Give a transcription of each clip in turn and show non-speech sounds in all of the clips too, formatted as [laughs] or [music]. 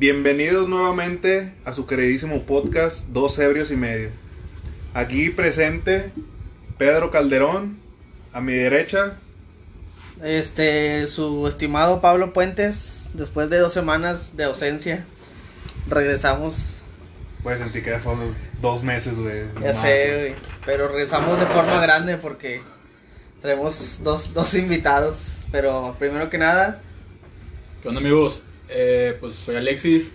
Bienvenidos nuevamente a su queridísimo podcast Dos Ebrios y Medio. Aquí presente Pedro Calderón, a mi derecha. Este, su estimado Pablo Puentes, después de dos semanas de ausencia, regresamos. Pues sentí que fueron dos meses, güey. Ya más, sé, güey. güey, pero regresamos de forma grande porque tenemos dos, dos invitados. Pero primero que nada, ¿Qué onda amigos? Eh, pues soy Alexis.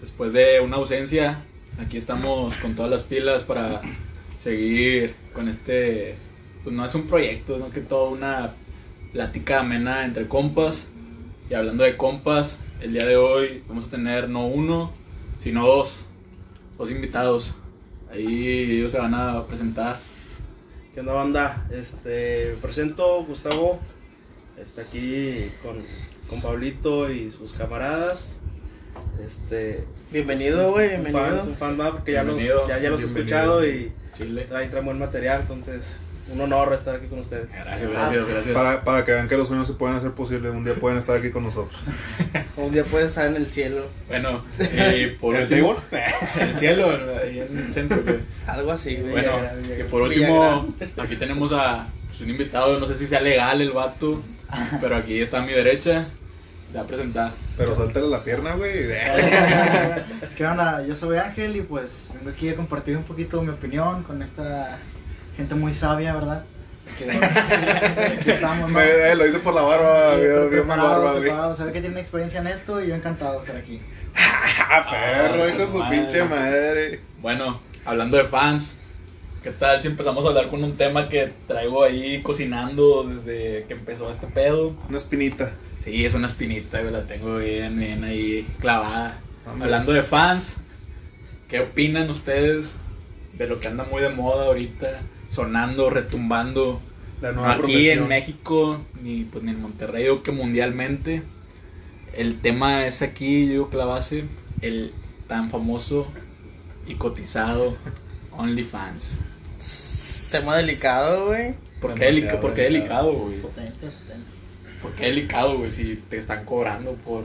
Después de una ausencia, aquí estamos con todas las pilas para seguir con este... Pues no es un proyecto, es más que todo una plática amena entre compas. Y hablando de compas, el día de hoy vamos a tener no uno, sino dos. Dos invitados. Ahí ellos se van a presentar. ¿Qué onda banda? Este, presento Gustavo, está aquí con, con Pablito y sus camaradas. Este, bienvenido, güey, un fan, bienvenido. un fan más porque ya los, ya, ya los he escuchado y Chile. traen, traen buen material, entonces un honor estar aquí con ustedes. Gracias, gracias, gracias. Para, para que vean que los sueños se pueden hacer posibles, un día pueden estar aquí con nosotros. [laughs] Un día puedes estar en el cielo, Bueno, y [laughs] por ¿El último... [laughs] el cielo, ahí en el centro. que- algo así, güey. Bueno, que por último, aquí tenemos a pues, un invitado, no sé si sea legal el vato, [laughs] pero aquí está a mi derecha, se va a presentar. Pero suéltale la pierna, güey. [laughs] ¿Qué onda? Yo soy Ángel y pues vengo aquí a compartir un poquito mi opinión con esta gente muy sabia, ¿verdad? Que, [laughs] estamos, ¿no? Me- eh, lo hice por la barba, Sí, bien, barba. Se ve que tienen experiencia en esto y yo encantado de estar aquí. Ah, perro, Ah, hijo de su madre. pinche madre. Bueno, hablando de fans, ¿qué tal si empezamos a hablar con un tema que traigo ahí cocinando desde que empezó este pedo? Una espinita. Sí, es una espinita, güey, la tengo bien, bien ahí clavada. Hombre. Hablando de fans, ¿qué opinan ustedes de lo que anda muy de moda ahorita? Sonando, retumbando. La No nueva aquí profesión. en México, ni, pues, ni en Monterrey, o que mundialmente. El tema es aquí, yo digo que la base, el tan famoso y cotizado [laughs] OnlyFans. Tema delicado, güey. ¿Por qué, delica- por qué delicado. güey? Potente, potente. ¿Por qué delicado, güey? Si te están cobrando por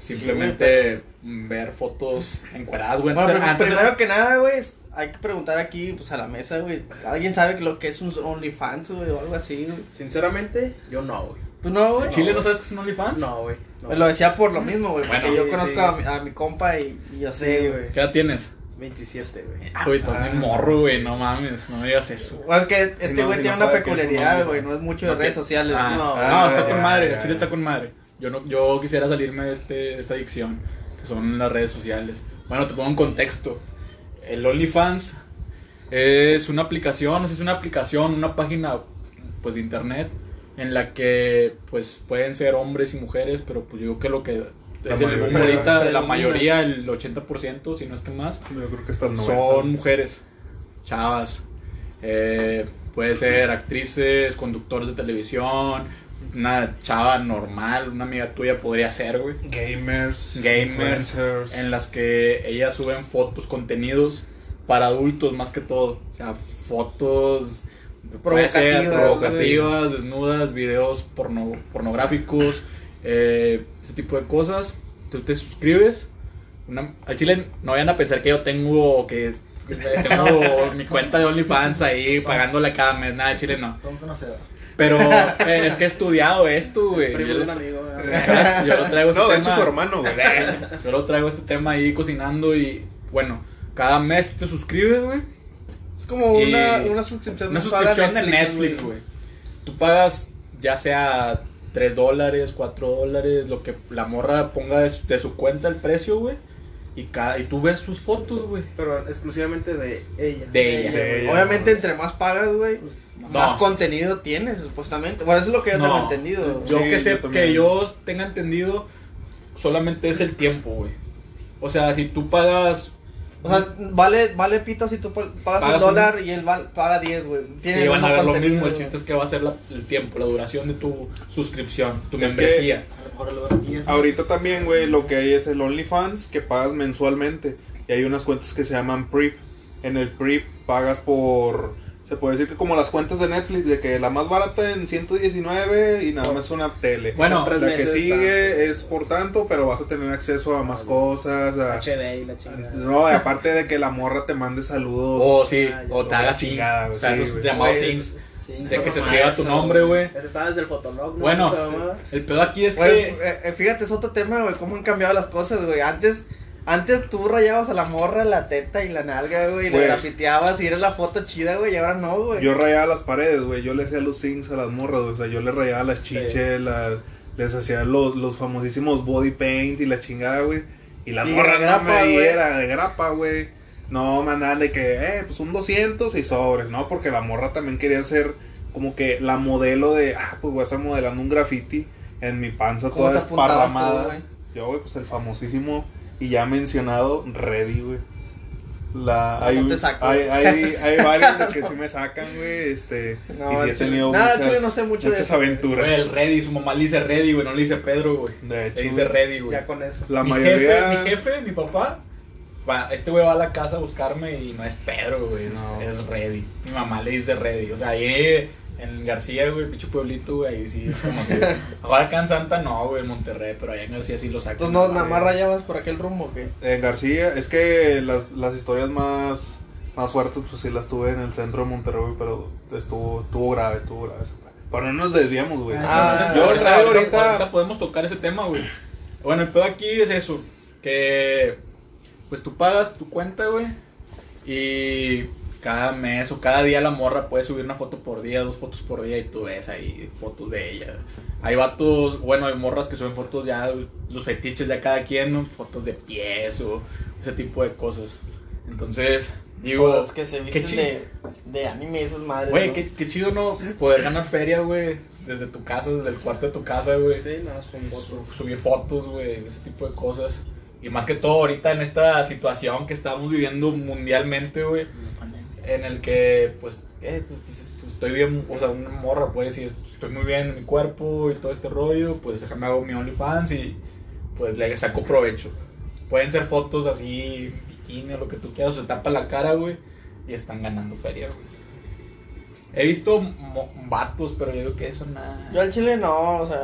simplemente ver fotos encueradas, güey. Bueno, Antes- primero que nada, güey, hay que preguntar aquí, pues a la mesa, güey. ¿Alguien sabe lo que es un OnlyFans, güey, o algo así, güey? Sinceramente, yo no, güey. ¿Tú no, güey? ¿Chile no sabes que es un OnlyFans? No, güey. no. Lo decía por lo mismo, güey, porque Bueno. yo Sí, conozco sí. a, mi, a mi compa y, y yo sé, güey. ¿Qué edad tienes? 27, güey. Ah, güey, estás bien morro, güey. No mames, no me digas eso. Es que este no- güey tiene no una peculiaridad, güey, no es mucho de redes sociales. Ah, güey. no, no, ah, está ya, con madre, ya, Chile está con madre. Yo no, yo quisiera salirme de este, de esta adicción, que son las redes sociales. Bueno, te pongo en contexto. El OnlyFans es una aplicación, no sé si es una aplicación, una página pues de internet en la que pues pueden ser hombres y mujeres, pero pues yo creo que lo que La mayoría. ahorita, la Predomina. mayoría, el 80%, si no es que más, Yo creo que está el 90. son mujeres, chavas. Eh, puede ser actrices, conductores de televisión, una chava normal, una amiga tuya podría ser, güey. Gamers. Gamers, influencers. en las que ellas suben fotos, contenidos para adultos más que todo. O sea, fotos puede ser Provocativas, provocativas, desnudas, videos porno, pornográficos, eh, ese tipo de cosas. Tú te suscribes. Una- al chile no vayan a pensar que yo tengo que es- tengo [laughs] mi cuenta de OnlyFans ahí pagándole cada mes. Nada, al chile no. Pero [laughs] eh, es que he estudiado esto, güey. Yo, lo- amigo, [laughs] güey. yo lo traigo este No, de tema- hecho su hermano, güey. yo lo traigo este tema ahí cocinando y bueno, cada mes tú te suscribes, güey. Es como Y una, una suscripción Una suscripción de Netflix, güey. Tú pagas ya sea 3 dólares, 4 dólares, lo que la morra ponga de su, de su cuenta el precio, güey. Y, cada, y tú ves sus fotos, güey. Pero exclusivamente de ella. De ella. De ella. Obviamente, entre más pagas, güey, No. más contenido tienes, supuestamente. Bueno, eso es lo que yo tengo entendido. Yo Sí, que sé, que yo tenga entendido, solamente es el tiempo, güey. O sea, si tú pagas O sea, vale, vale pito si tú pa- pagas, Pagas un un- dólar y él val- paga 10, güey. Tiene Sí, van a ver lo mismo. El chiste es que va a ser la- el tiempo, la duración de tu suscripción, tu Es que- membresía. A lo mejor lo ven aquí es- Ahorita también, güey, lo que hay es el OnlyFans que pagas mensualmente. Y hay unas cuentas que se llaman PRIP. En el PRIP pagas por Se puede decir que como las cuentas de Netflix, de que la más barata en 119 y nada más una tele. Bueno, la que sigue es por tanto, pero vas a tener acceso a más cosas. A, HD y la chingada. no, y aparte de que la morra te mande saludos. O sí, Ah, o te haga sings. O sea, sí, esos llamados sings. Sí, De que se escriba tu Eso, nombre, güey. Ese estaba desde el Fotolog, ¿no? Bueno, el pedo aquí es que. eh, eh, fíjate, es otro tema, güey, cómo han cambiado las cosas, güey. Antes, antes tú rayabas a la morra la teta y la nalga, güey, y le grafiteabas y era la foto chida, güey, y ahora no, güey. Yo rayaba las paredes, güey. Yo le hacía los sings a las morras, güey. O sea, yo le rayaba las chiches, las- les hacía los, los famosísimos body paint y la chingada, güey. Y la Y morra de no grapa, me güey. diera de grapa, güey. No, me andaban de que, eh, pues un 200 y sobres, ¿no? Porque la morra también quería ser como que la modelo de, ah, pues voy a estar modelando un graffiti en mi panza ¿Cómo toda tú, esparramada. güey? Yo, güey, pues el famosísimo y ya mencionado Ready, güey. La, No, hay, no te saco, hay, güey. hay, hay varios de que [laughs] sí me sacan, güey, este, No, y sí he tenido muchas, chile no sé mucho de muchas eso, güey. aventuras. Güey, el Ready, su mamá le dice Ready, güey, no le dice Pedro, güey. De hecho, Le dice. Ready, güey. Ya con eso. la mi mayoría... Jefe, mi jefe, mi papá, va, este güey va a la casa a buscarme y no es Pedro, güey, es, No. es Ready. Mi mamá le dice Ready. O sea, ahí en García, güey, pinche pueblito, güey, ahí sí es como si. [laughs] Ahora acá en Santa no, güey, en Monterrey, pero allá en García sí lo sacan. Entonces, no, nada más rayabas por aquel rumbo, ¿qué? En García, es que las, las historias más, más fuertes, pues sí las tuve en el centro de Monterrey, güey, pero estuvo, estuvo grave, estuvo grave. Pero no nos desviamos, güey. Ah, yo Ahorita- traigo ahorita, ahorita... podemos tocar ese tema, güey. Bueno, el pedo aquí es eso, que pues tú pagas tu cuenta, güey, y cada mes o cada día la morra puede subir una foto por día, dos fotos por día y tú ves ahí fotos de ella. Hay vatos, bueno, hay morras que suben fotos ya, los fetiches de cada quien, ¿no? fotos de pies o ese tipo de cosas. Entonces, digo, Fotos que se qué visten chido. de, de anime esas madres. Güey, ¿no? qué, qué chido, ¿no? Poder ganar feria, güey, desde tu casa, desde el cuarto de tu casa, güey. Sí, nada más fotos. su- subir fotos, güey, ese tipo de cosas. Y más que todo ahorita en esta situación que estamos viviendo mundialmente, güey, en el que, pues, eh, pues dices, pues, estoy bien, o sea, una morra puede decir, pues, estoy muy bien en mi cuerpo y todo este rollo, pues déjame hago mi OnlyFans y pues le saco provecho. Pueden ser fotos así, bikini o lo que tú quieras, o se tapa la cara, güey, y están ganando feria, güey. He visto vatos, pero yo digo que eso nada. Yo al chile no, o sea,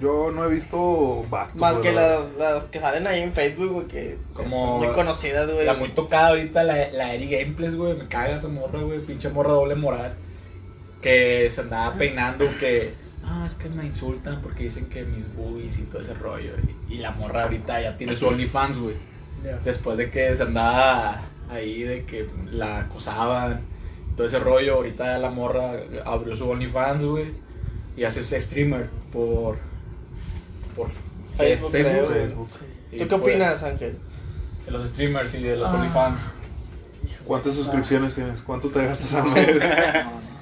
Yo no he visto vatos, más que la las, las que salen ahí en Facebook, güey, que Como son muy conocidas, güey. La muy tocada ahorita, la, la Eri Gameplays, güey. Me caga esa morra, güey. Pinche morra doble moral. Que se andaba peinando, que. No, es que me insultan porque dicen que mis boobies y todo ese rollo. Y, y la morra ahorita ya tiene su OnlyFans, güey. Después de que se andaba ahí, de que la acosaban. Todo ese rollo. Ahorita la morra abrió su OnlyFans, güey. Y hace ese streamer por. Por Facebook, ¿Tú qué pues, opinas, Ángel? De los streamers y de los Ah. OnlyFans. ¿Cuántas suscripciones tienes? ¿Cuánto te gastas al mes?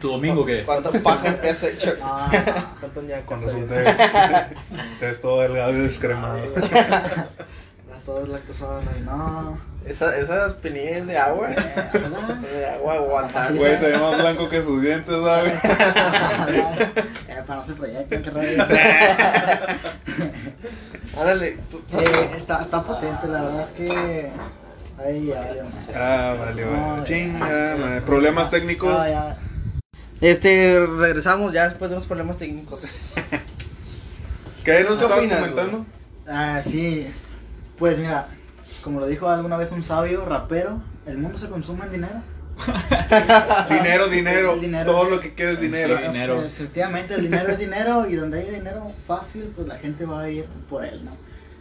¿Tu domingo qué? ¿Cuántas pajas te has hecho? Ah, ¿Cuántos ñacos Con razón te ves, te ves todo delgado y descremado. todo es la cosa, no. Esa, esas pinillas de agua. de agua [laughs] aguantar. Güey, se ve más blanco que sus dientes, ¿sabes? [laughs] eh, para no se proyecten, qué rollo. [laughs] Ándale. tú- Sí, está, está potente, la verdad es que. Ahí ya, valió más. Ah, vale, No, vale. ya. Chinga, madre. Problemas técnicos. No, ya. Este, regresamos ya después de los problemas técnicos. ¿Qué nos ¿Qué estabas opinas, comentando? Ah, sí. Pues mira, como lo dijo alguna vez un sabio rapero, el mundo se consume en dinero. [laughs] Dinero, dinero. El dinero. Todo lo que quieres es dinero. Sí. dinero. Pues, efectivamente, el dinero es dinero y donde hay dinero fácil, pues la gente va a ir por él, ¿no?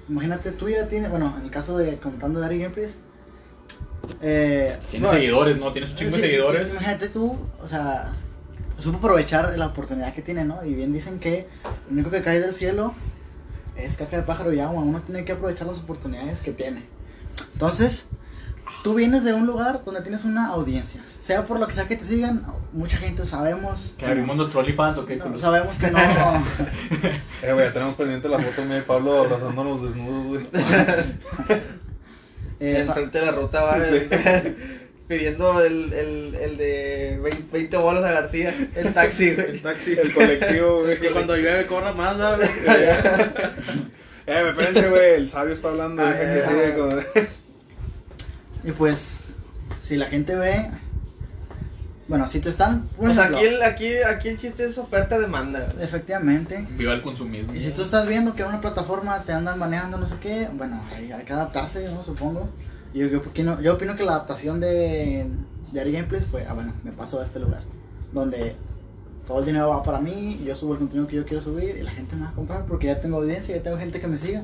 Imagínate, tú ya tienes, bueno, en el caso de contando Dari Gameplays, eh, Tiene bueno, seguidores, ¿no? Tiene su chingo de sí, seguidores. imagínate tú, o sea, supo aprovechar la oportunidad que tiene, ¿no? Y bien dicen que lo único que cae del cielo es caca de pájaro y agua. Uno tiene que aprovechar las oportunidades que tiene. Entonces, tú vienes de un lugar donde tienes una audiencia. Sea por lo que sea que te sigan, mucha gente sabemos. Que abrimos nuestro OnlyFans o qué. no, sabemos que no. [laughs] Eh, güey, ya tenemos pendiente la foto mía y Pablo abrazándonos desnudos, güey. [laughs] eh, Enfrente de la ruta va Sí. [laughs] pidiendo el, el, el de 20, 20 bolas a García. El taxi, güey. El taxi. El colectivo, güey. Y cuando llueve cobra más, ¿sabes? Eh, me espérense, güey. El sabio está hablando. Ah, que siga con. [laughs] y pues, si la gente ve, Bueno, si te están. por O sea, ejemplo, aquí el, aquí, aquí el chiste es oferta-demanda. Efectivamente. Viva el consumismo. Y si tú estás viendo que en una plataforma te andan baneando no sé qué, bueno, hay, hay que adaptarse, ¿no? Supongo. Y yo, yo, opino, yo opino que la adaptación de, de Ari Gameplays fue, ah, bueno, me paso a este lugar. Donde todo el dinero va para mí, yo subo el contenido que yo quiero subir y la gente me va a comprar porque ya tengo audiencia, ya tengo gente que me siga.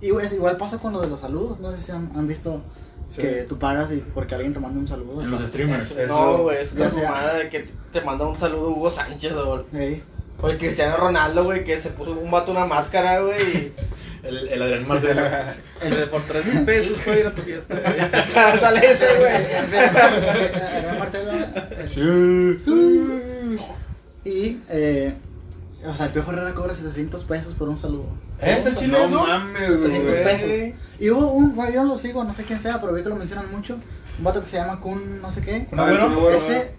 Y es, igual pasa con lo de los saludos, no sé si han, han visto Sí. que tú pagas y porque alguien te manda un saludo. En los streamers. Eso- No, güey, es una ya sea- mamada de que te manda un saludo Hugo Sánchez o, Ey. o el Cristiano Ronaldo, güey, que se puso un vato una máscara, güey. y- [laughs] El, el Adrián Marcelo. [laughs] El de por 3 mil pesos, güey, a tu fiesta. Dale ese, güey. [laughs] Marcelo. Y, eh, o sea, el Piojo Herrera cobra 700 pesos por un saludo. ¿Es el chile No eso? mames, 300 güey. pesos. Y hubo un, bueno, yo no lo sigo, no sé quién sea, pero vi que lo mencionan mucho. Un vato que se llama Kun, no sé qué. Ah, bueno, Kun Ese,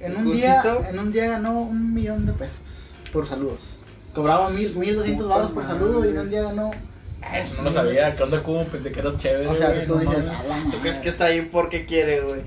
en un día, en un día ganó un millón de pesos por saludos. Cobraba mil, 1200 baros por saludo y en un día ganó. Eso no lo sabía. ¿Qué onda, cómo? Pensé que era chévere. O sea, güey, tú no dices, mames. "A la ¿Tú madre". crees que está ahí porque quiere, güey?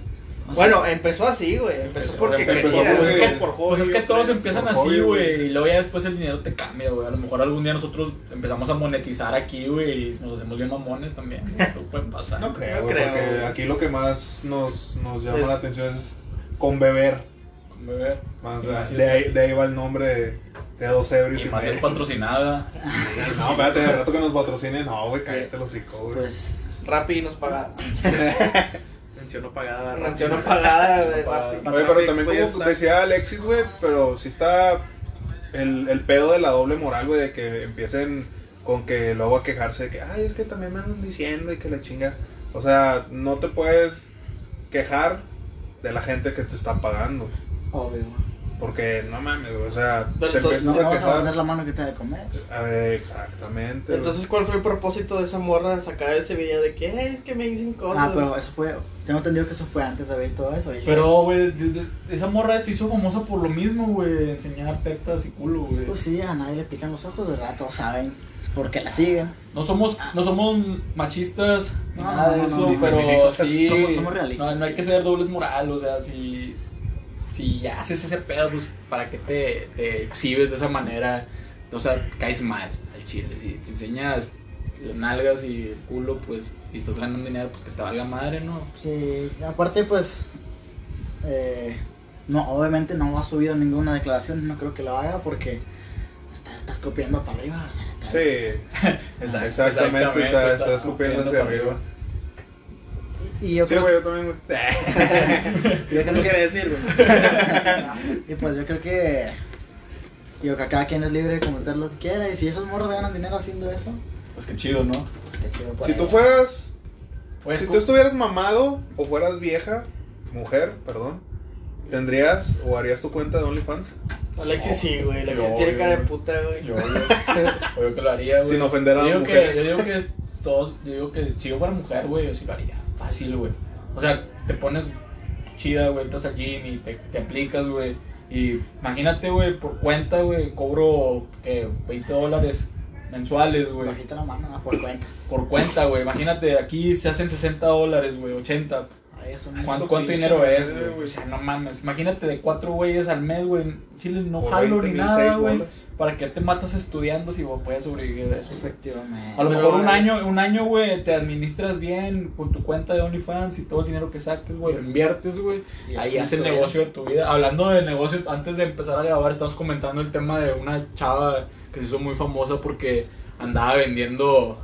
Bueno, empezó así, güey. Empezó Empezó- porque empezó quería, porque- güey, por hobby. Pues es que todos empiezan Por así, güey. Y luego ya después el dinero te cambia, güey. A lo mejor algún día nosotros empezamos a monetizar aquí, güey. Y nos hacemos bien mamones también. [laughs] Esto puede pasar. No creo, No creo, porque aquí lo que más nos, nos llama Es- la atención es con beber. Con bebé. Más, más de es- ahí, de ahí va el nombre de, de dos ebrios Y y más es patrocinada. No, espérate, de rato que nos patrocinen, no, güey, cállate los hocico, güey. Pues, Rappi nos paga. [laughs] Mención no pagada. Mención no pagada. Rappi. Oye, pero también como decía Alexis, güey, pero sí está el, el pedo de la doble moral, güey, de que empiecen con que luego a quejarse de que, ay, es que también me andan diciendo y que la chinga. O sea, no te puedes quejar de la gente que te está pagando. obvio. Porque no mames, o sea, Pero te No a vamos a poner la mano que te da de comer. Eh, exactamente. Entonces, ¿cuál fue el propósito de esa morra? Sacar ese video de que "Ay, es que me dicen cosas. Ah, pero eso fue. Tengo entendido que eso fue antes de ver todo eso. y- Pero, güey, esa morra se hizo famosa por lo mismo, güey. Enseñar tetas y culo, güey. Pues sí, a nadie le pican los ojos, ¿verdad? Todos saben por qué la siguen. No somos, no somos machistas ni No, nada no, de eso, no, pero sí. Somos- somos realistas. No, no hay que ser dobles moral, o sea, si, si ya haces ese pedo, pues para qué te, te exhibes de esa manera, o sea, caes mal al chile. Si te enseñas las nalgas y el culo, pues, y estás ganando dinero, pues que te valga madre, ¿no? Sí, aparte, pues. eh, no, obviamente no ha subido ninguna declaración. No creo que lo haga porque. Estás, estás copiando para arriba. O sea, estás- Sí, Exact- [laughs] exactamente, está, está estás escupiendo hacia para arriba. Y yo Sí, creo güey, yo también, güey. [laughs] yo creo ¿Qué [laughs] que- quiere decir, güey? [laughs] y pues yo creo que. Digo que cada quien es libre de comentar lo que quiera. Y si esos morros ganan dinero haciendo eso, Pues qué chido, ¿no? pues qué chido Si tú ellos. fueras, Pues, si tú estuvieras mamado o fueras vieja, mujer, perdón, ¿tendrías o harías tu cuenta de OnlyFans? Alexis sí, güey. Alexis Yo, tiene yo, cara de güey. puta, güey. Yo, yo, yo que lo haría, güey. Sin ofender a yo las que, mujeres. yo digo que todos, yo digo que si yo fuera mujer, güey, yo sí lo haría. Fácil, güey. O sea, te pones chida, güey, entras al gym y te, te aplicas, güey. Y imagínate, güey, por cuenta, güey, cobro, que 20 dólares mensuales, güey. Bajita la mano, por cuenta. Por cuenta, güey. Imagínate, aquí se hacen 60 dólares, güey, 80. ¿Cuánto, dinero es, güey? O sea, no mames. Imagínate de cuatro güeyes al mes, güey. en Chile no Por jalo 20 ni nada, güey. ¿Para qué te matas estudiando si vos puedes sobrevivir de eso? Efectivamente. A lo mejor un año, un año, güey, te administras bien con tu cuenta de OnlyFans y todo el dinero que saques, güey, lo inviertes, güey. Y Ahí es el negocio de tu vida. Hablando de negocio, antes de empezar a grabar, estamos comentando el tema de una chava que se hizo muy famosa porque andaba vendiendo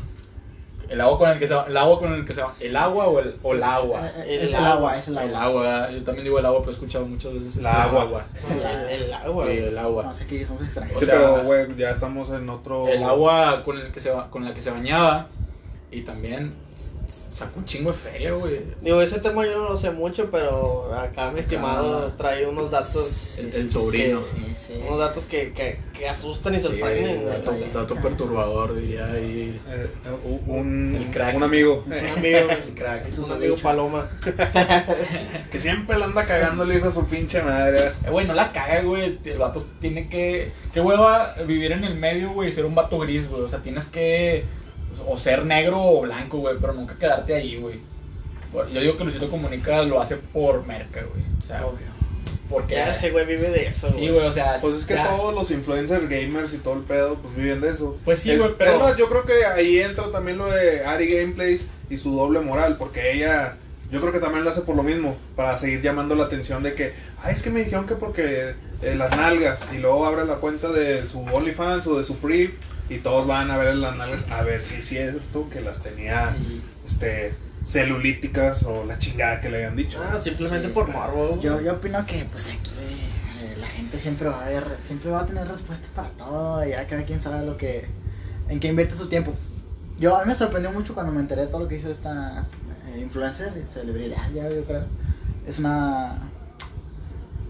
el agua con el que se el agua con el que se el agua o el, o el agua. Eh, eh, El Es el agua. agua, es el El agua. agua, ¿verdad? yo también digo el agua, pero he escuchado muchas veces el La agua. El agua. El, el agua, Sí, el agua. No sé qué somos extranjeros. O Sí, sea, pero, güey, ya estamos en otro... El agua con, el que se, ba- con la que se bañaba y también sacó un chingo de feria, güey. Digo, ese tema yo no lo sé mucho, pero acá mi estimado Acá. trae unos datos, Sí, el- sobrino. Sí, sí. unos datos que, que, que asustan y Sí, sorprenden, dato, estadística. dato perturbador, diría ahí. Eh, un, El crack. un amigo Un amigo, [laughs] El crack. un amigo paloma. [laughs] que siempre le anda cagando el hijo a su pinche madre. Eh, güey, no la caga, güey. El vato tiene que. Qué hueva vivir en el medio, güey, y ser un vato gris, güey. O sea, tienes que. O ser negro o blanco, güey, pero nunca quedarte ahí, güey. Yo digo que Luisito Comunica lo hace por merca, güey. O sea, porque. Ya ese güey vive de eso, Sí, güey, o sea. Pues es que ya- todos los influencers gamers y todo el pedo, pues viven de eso. Pues sí, Es- güey, pero- Es más, yo creo que ahí entra también lo de Ari Gameplays y su doble moral, porque ella, yo creo que también lo hace por lo mismo, para seguir llamando la atención de que, ay, es que me dijeron que porque eh, las nalgas, y luego abre la cuenta de su OnlyFans o de su Prip, y todos van a ver las nalgas, a ver si es cierto que las tenía, este, celulíticas o la chingada que le habían dicho. Ah, simplemente Sí. por morbo. Yo, yo opino que pues aquí eh, la gente siempre va a ver, siempre va a tener respuesta para todo, ya cada quien sabe lo que, en qué invierte su tiempo. Yo, a mí me sorprendió mucho cuando me enteré de todo lo que hizo esta eh, influencer, celebridad ya yo creo. Es una,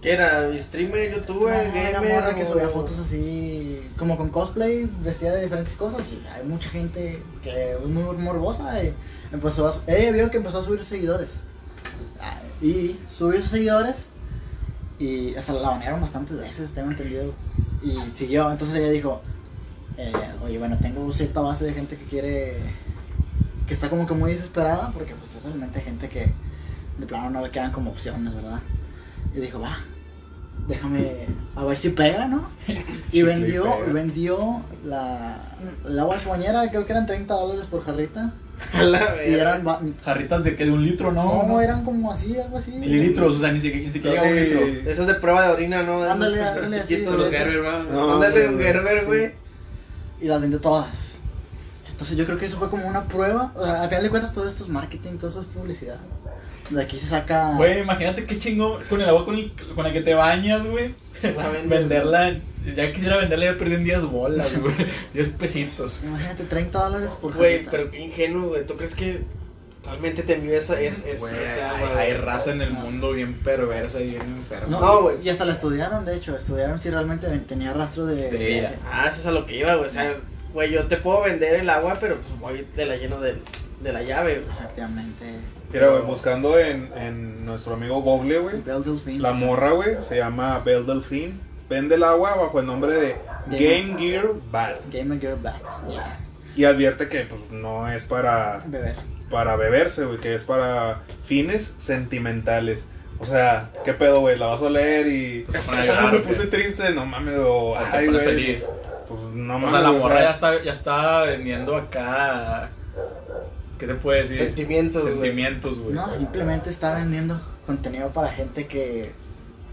¿Qué era? ¿Streamer, youtuber, una, una gamer? morra que subía fotos así, como con cosplay, vestida de diferentes cosas y hay mucha gente que es muy morbosa y empezó a, ella vio que empezó a subir seguidores. Ah, Y subió sus seguidores y hasta la banearon bastantes veces, tengo entendido. Y siguió, entonces ella dijo, eh, oye, bueno, tengo cierta base de gente que quiere, que está como que muy desesperada, porque pues es realmente gente que de plano no le quedan como opciones, ¿verdad? Y dijo, va, déjame a ver si pega, ¿no? [laughs] Y Sí, vendió, pega. vendió la, el agua bañera, creo que eran 30 dólares por jarrita. [laughs] La Y eran, Jarritas de que de un litro, ¿no? no, eran como así, algo así. Mililitros, o sea, ni siquiera, ni siquiera llega a un litro. Esas de prueba de orina, ¿no? Ándale, ándale, chiquitos. No, Ándale, un güey, Gerber, sí. güey. y las vendió todas. Entonces yo creo que eso fue como una prueba. O sea, al final de cuentas todo esto es marketing, todo eso es publicidad. De aquí se saca... Güey, imagínate qué chingo con el agua con, el, con la que te bañas, güey. [laughs] Venderla, ya quisiera venderla, ya perdí en 10 bolas, güey. [laughs] 10 pesitos. Imagínate 30 dólares por Güey, pero qué ingenuo, güey. ¿Tú crees que realmente te envió esa, es, es, esa hay, agua, hay güey? raza en el mundo bien perversa y bien enferma. No, No, güey. Y hasta la estudiaron, de hecho. Estudiaron si realmente tenía rastro de... Sí, de-. Ah, eso es a lo que iba, güey. O sea, güey, yo te puedo vender el agua, pero pues voy te la lleno de, de la llave, güey. Efectivamente. Mira, güey, buscando en, en nuestro amigo Google, güey, la morra, güey, se llama Belle Delphine. Vende el agua bajo el nombre de Game Gear Bad. Gamer Girl Bath. Yeah. Y advierte que pues no es para, Beber. para beberse, güey, que es para fines sentimentales. O sea, ¿qué pedo, güey? La vas a leer y... [laughs] Ah, me ¿o puse triste, no mames, o... O Ay, güey. feliz. Pues no O mames, sea, la o morra sea, ya está, ya está vendiendo acá. ¿Qué te puede decir? Sentimientos, güey. Sentimientos, güey. No, simplemente está vendiendo contenido para gente que...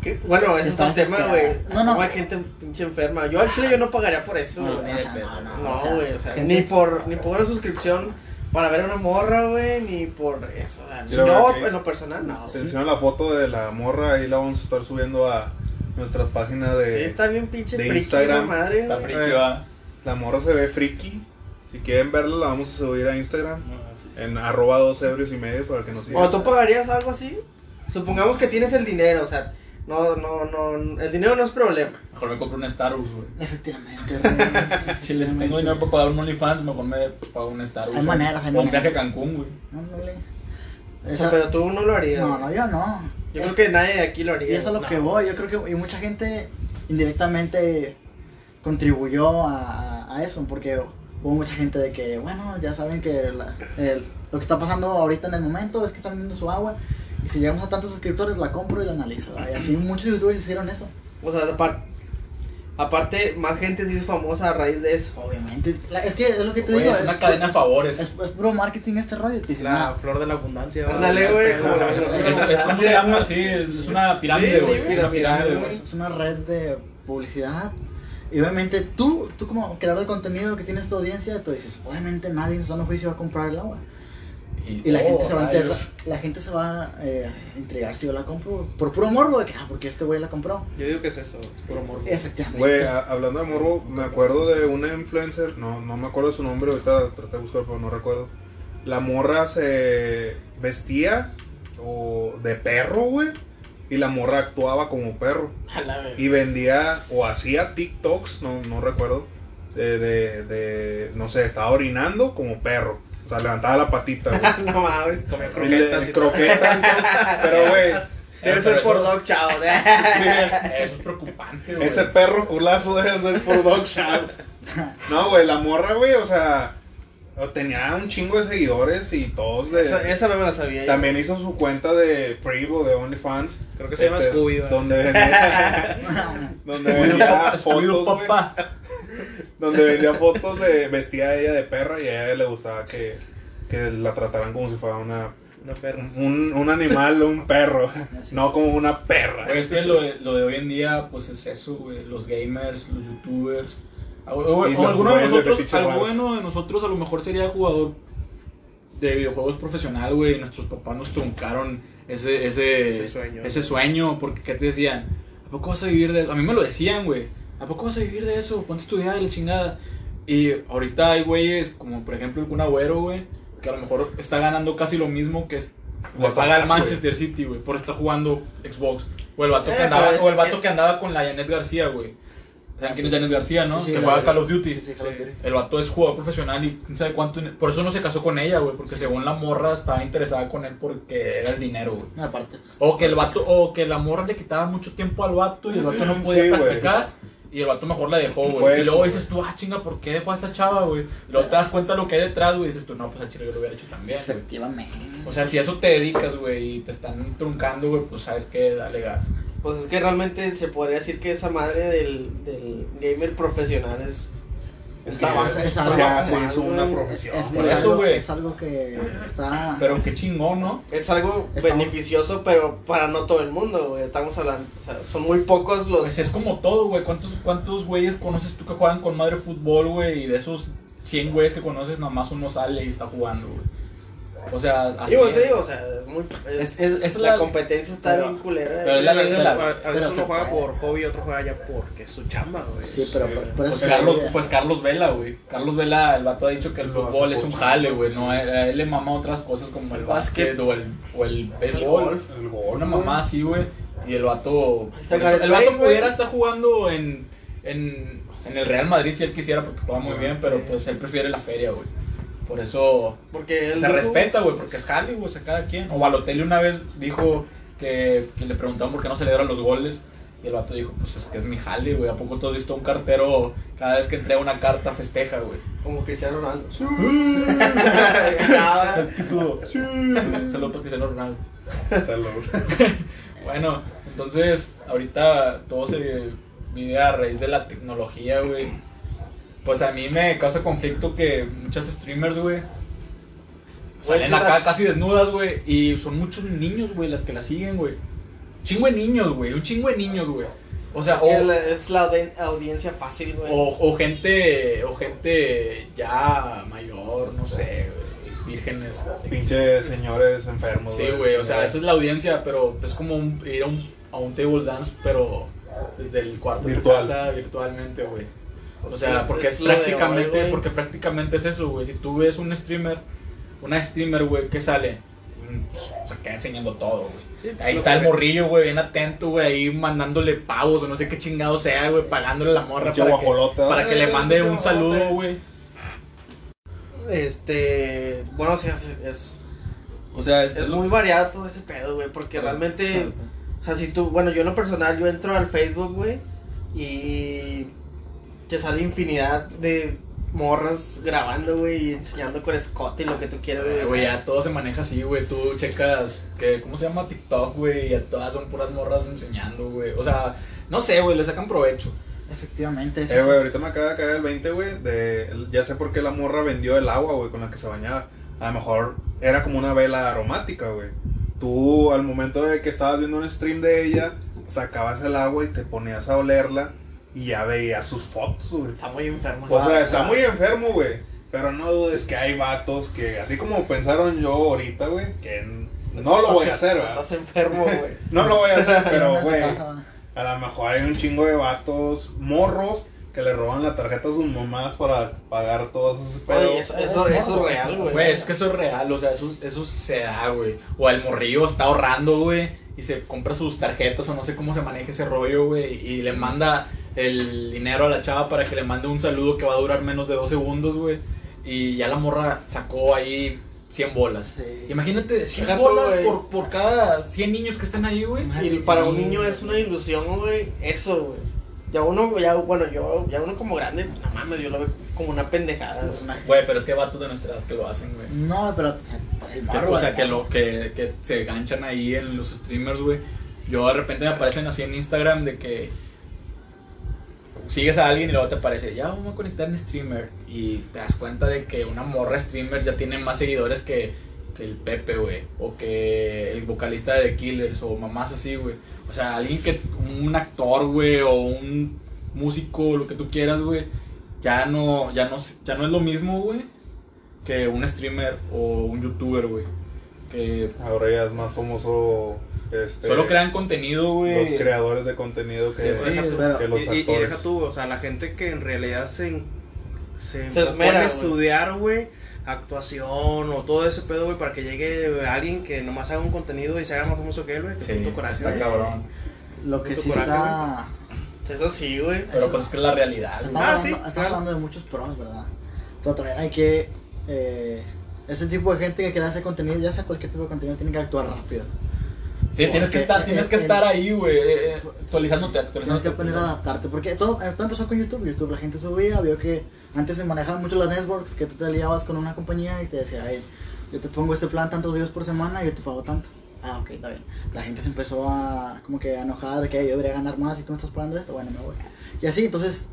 ¿Qué? Bueno, ese es otro tema, güey. No, no. Hay gente pinche enferma. Yo al chile yo no pagaría por eso, No, güey. o sea, no, no, o No, sea, güey, o sea, ni es- por, ni por una suscripción para ver a una morra, güey, ni por eso. yo, en lo personal, no. Te Sí, enseño la foto de la morra, ahí la vamos a estar subiendo a nuestra página de... está bien pinche de friki Instagram. esa madre, Está friki, va. La morra se ve friki. Si quieren verla, la vamos a subir a Instagram. No, sí, sí. En arroba dos ebrios y medio para que nos sigan. ¿O tú pagarías algo así? Supongamos que tienes el dinero, o sea, no, no, no, el dinero no es problema. Mejor me compro un Starbucks, güey. Efectivamente. güey. [laughs] Si les tengo dinero para pagar un OnlyFans, mejor me pago un Starbucks. Hay güey. maneras, hay un viaje a. Cancún, güey. Ándale. O Esa- sea, pero tú no lo harías. No, no, yo no. Yo Es- creo que nadie de aquí lo haría. Y eso es lo que voy. Yo creo que y mucha gente indirectamente contribuyó a, a eso, porque hubo mucha gente de que, bueno, ya saben que la- el- lo que está pasando ahorita en el momento es que están vendiendo su agua. Y si llegamos a tantos suscriptores, la compro y la analizo. Y así muchos youtubers hicieron eso. O sea, aparte, aparte, más gente se hizo famosa a raíz de eso. Obviamente. La- es que es lo que te digo. es una cadena de favores. Es, es puro marketing este rollo. Te dicen, La "Ah, flor de la abundancia. ¿verdad? Ándale, güey. Es, es como se llama, sí, es una pirámide, Sí, sí, güey. es una pirámide, pirámide, güey. güey. es una red de publicidad. Y obviamente tú, tú como creador de contenido que tienes tu audiencia, tú dices, obviamente nadie en su sano juicio va a comprar el agua. Y la oh, gente se va a la gente se va eh, a intrigar si yo la compro por puro morbo de que, ah, porque este güey la compró. Yo digo que es eso, es puro morbo. Efectivamente. Güey, hablando de morbo, me acuerdo de una influencer, no, no me acuerdo su nombre, ahorita traté de buscar, pero no recuerdo. La morra se vestía o de perro, güey, y la morra actuaba como perro. A la verga. Y vendía o hacía TikToks, no, no recuerdo, de, de, de, no sé, estaba orinando como perro. O sea, levantaba la patita, güey. [laughs] no mames. Le- croquetas y croquetas, [laughs] pero güey, Debe ser por Dog Chow. Eso es preocupante, güey. Ese perro culazo debe ser por Dog Shout. No, güey, la morra, güey, o sea, tenía un chingo de seguidores y todos de... Esa, esa no me la sabía. yo. También hizo su cuenta de Privo, de OnlyFans. Creo que se llama este, Scooby, ¿va? Donde vendía, [laughs] donde vendía fotos. [laughs] Donde vendía fotos de vestía ella de perra y a ella le gustaba que, que la trataran como si fuera una Una perra. un, un animal, un perro, no como una perra. Güey, es que lo de, lo de hoy en día, pues es eso, güey. Los gamers, los youtubers. O, o- Y o los alguno de nosotros, alguno de nosotros a lo mejor sería jugador de videojuegos profesional, güey. y Nuestros papás nos truncaron ese, ese, Ese sueño. ese sueño, porque ¿qué te decían? ¿A poco vas a vivir de eso? A mí me lo decían, güey. ¿A poco vas a vivir de eso? ¿Cuánto estudiar la chingada? Y ahorita hay güeyes, como por ejemplo el Kun Agüero, güey, que a lo mejor está ganando casi lo mismo que es- le paga al papás, Manchester City, güey, por estar jugando Xbox. O el vato, Eh, que, andaba, pero es o el vato que andaba con la Janet García, güey. ¿Saben quién es Janet García, no? Que juega Call of Duty. Sí, sí, Call of Duty. El vato es jugador profesional y quién sabe cuánto. Por eso no se casó con ella, güey. Porque según la morra estaba interesada con él porque era el dinero, güey. No, aparte. pues, O que el vato, o que la morra le quitaba mucho tiempo al vato y el vato no podía practicar. Y el vato mejor la dejó, güey. Y luego dices tú, ah, chinga, ¿por qué dejó a esta chava, güey? Y luego te das cuenta de lo que hay detrás, güey. Y dices tú, no, pues al chile yo lo hubiera hecho también. Efectivamente. O sea, si a eso te dedicas, güey, y te están truncando, güey, pues sabes que dale gas. Pues es que realmente se podría decir que esa madre del, del gamer profesional es. Es que más- es algo- ya se más, hizo una profesión. Es, Por es eso, algo, es que está. Pero qué chingón, ¿no? Es algo Estamos- beneficioso, pero para no todo el mundo, güey. Estamos hablando, o sea, son muy pocos los. Pues es como todo, güey. ¿Cuántos, ¿Cuántos güeyes conoces tú que juegan con madre fútbol, güey? Y de esos 100 güeyes que conoces, nomás uno sale y está jugando, güey. O sea, así Digo, te digo, o sea, es muy. Es, es, es la, la, competencia está pero- bien culera. pero es la a veces, ley de la- a- a veces pero uno juega puede. por hobby y otro juega ya porque es su chamba, güey. Sí, pero Sí. por, por eso Pues Carlos, pues Carlos Vela, güey. Carlos Vela, el vato ha dicho que el fútbol es un jale, güey. No, a él le mama otras cosas como el Básquet. básquet o el, o el El béisbol. golf. El gol. Una mamá así, güey. Y el vato. Está Gareth el vato pudiera estar jugando en, en, en el Real Madrid si él quisiera, porque juega muy Ajá. bien, pero pues él prefiere la feria, güey. Por eso Porque él se dijo- respeta, güey, porque es jale, güey, o sea, cada quien. O Balotelli una vez dijo que, que le preguntaban por qué no celebra los goles. Y el vato dijo, pues es que es mi jale, güey. ¿A poco tú has visto un cartero cada vez que entrega una carta festeja, güey? Como Cristiano Ronaldo. Saludos para Cristiano Ronaldo. Salud. [laughs] Bueno, entonces, ahorita todo se vive a raíz de la tecnología, güey. Pues a mí me causa conflicto que muchas streamers, güey, salen que acá la- casi desnudas, güey, y son muchos niños, güey, las que la siguen, güey. Chingo de niños, güey, un chingo de niños, güey. O sea, Es o, la, es la audi- audiencia fácil, güey. o, o gente, o gente ya mayor, no sé, güey, vírgenes. Pinches señores enfermos. Sí, güey, o sea, esa es la audiencia, pero es como un- ir a un, a un table dance, pero desde el cuarto Virtual. de tu casa virtualmente, güey. O sea, porque es prácticamente, hoy, porque prácticamente es eso, güey. Si tú ves un streamer, una streamer, güey, que sale, Mm, pues, se queda enseñando todo, güey. Sí, Ahí está el morrillo, güey, bien atento, güey, ahí mandándole pavos o no sé qué chingado sea, güey, pagándole la morra para que, para que le mande un saludo, güey. Este. Bueno, sí, es, es, O sea, es, es muy variado todo ese pedo, güey. Porque realmente. O sea, si tú. Bueno, yo en lo personal, yo entro al Facebook, güey. Y. Te sale infinidad de morras grabando, güey. Y enseñando con escote y lo que tú quieras, güey. Eh, Güey, ya todo se maneja así, güey. Tú checas, que, ¿cómo se llama? TikTok, güey. Y a todas son puras morras enseñando, güey. O sea, no sé, güey, le sacan provecho. Efectivamente, Eh, güey, ahorita me acaba de caer el 20, güey. De, ya sé por qué la morra vendió el agua, güey, con la que se bañaba. A lo mejor era como una vela aromática, güey. Tú, al momento de que estabas viendo un stream de ella, sacabas el agua y te ponías a olerla y ya veías sus fotos, güey. Está muy enfermo. O sea, está muy enfermo, güey. Pero no dudes que hay vatos que, así como pensaron yo ahorita, güey, que no lo voy a hacer, ¿verdad? Estás enfermo, güey. [laughs] No lo voy a hacer, [laughs] pero, güey, a lo mejor hay un chingo de vatos morros que le roban la tarjeta a sus mamás para pagar todos esos pedos. Oye, eso, eso, eso es real, güey. Güey, es que eso es real, o sea, eso, eso se da, güey. O el morrillo está ahorrando, güey, y se compra sus tarjetas o no sé cómo se maneja ese rollo, güey, y le manda el dinero a la chava para que le mande un saludo que va a durar menos de dos segundos, güey. Y ya la morra sacó ahí 100 bolas. Sí. Imagínate, 100 Deja tú, bolas por, por cada 100 niños que están ahí, güey. Y para un niño es una ilusión, güey. Eso, güey. Ya uno, ya, bueno, yo, ya uno como grande, no mames, yo lo veo como una pendejada. Sí, güey. pero es que hay vatos de nuestra edad que lo hacen, güey. No, pero el Que, o sea, que, lo, que, que se ganchan ahí en los streamers, güey. Yo de repente me aparecen así en Instagram de que sigues a alguien y luego te aparece, ya vamos a conectar en streamer. Y te das cuenta de que una morra streamer ya tiene más seguidores que, que el Pepe, güey. O que el vocalista de The Killers o mamás así, güey. O sea, alguien que, un actor, güey, o un músico, lo que tú quieras, güey. Ya no, ya no, ya no es lo mismo, güey, que un streamer o un youtuber, güey. Que Ahora ya es más famoso. Este, solo crean contenido, güey. los creadores de contenido que, Sí, sí, Deja tú- pero- que los y, y- y actores. deja tú, o sea, la gente que en realidad se, se, Se pone esmera, a estudiar, güey, actuación o todo ese pedo, güey, para que llegue alguien que nomás haga un contenido y se haga más famoso que él, güey. Sí, puto coraje, está cabrón. Lo que sí coraje, está. Eso sí, güey. Pero pues es que es la realidad. Estamos, Ah, hablando, sí, estamos claro. hablando de muchos pros, ¿verdad? Pero también hay que. eh, ese tipo de gente que quiere hacer contenido, ya sea cualquier tipo de contenido, tiene que actuar rápido. Sí, tienes que estar, tienes que eh, estar eh, ahí, güey, eh, eh, actualizándote, Tienes actualizándote. que aprender a adaptarte. Porque todo, eh, todo empezó con YouTube. YouTube, la gente subía, vio que antes se manejaban mucho las networks, que tú te liabas con una compañía y te decía, "Hey, yo te pongo este plan tantos videos por semana y yo te pago tanto. Ah, ok, está bien. La gente se empezó a como que a enojar de que "Hey, yo debería ganar más y tú me estás pagando esto, bueno, me voy. Y así, entonces,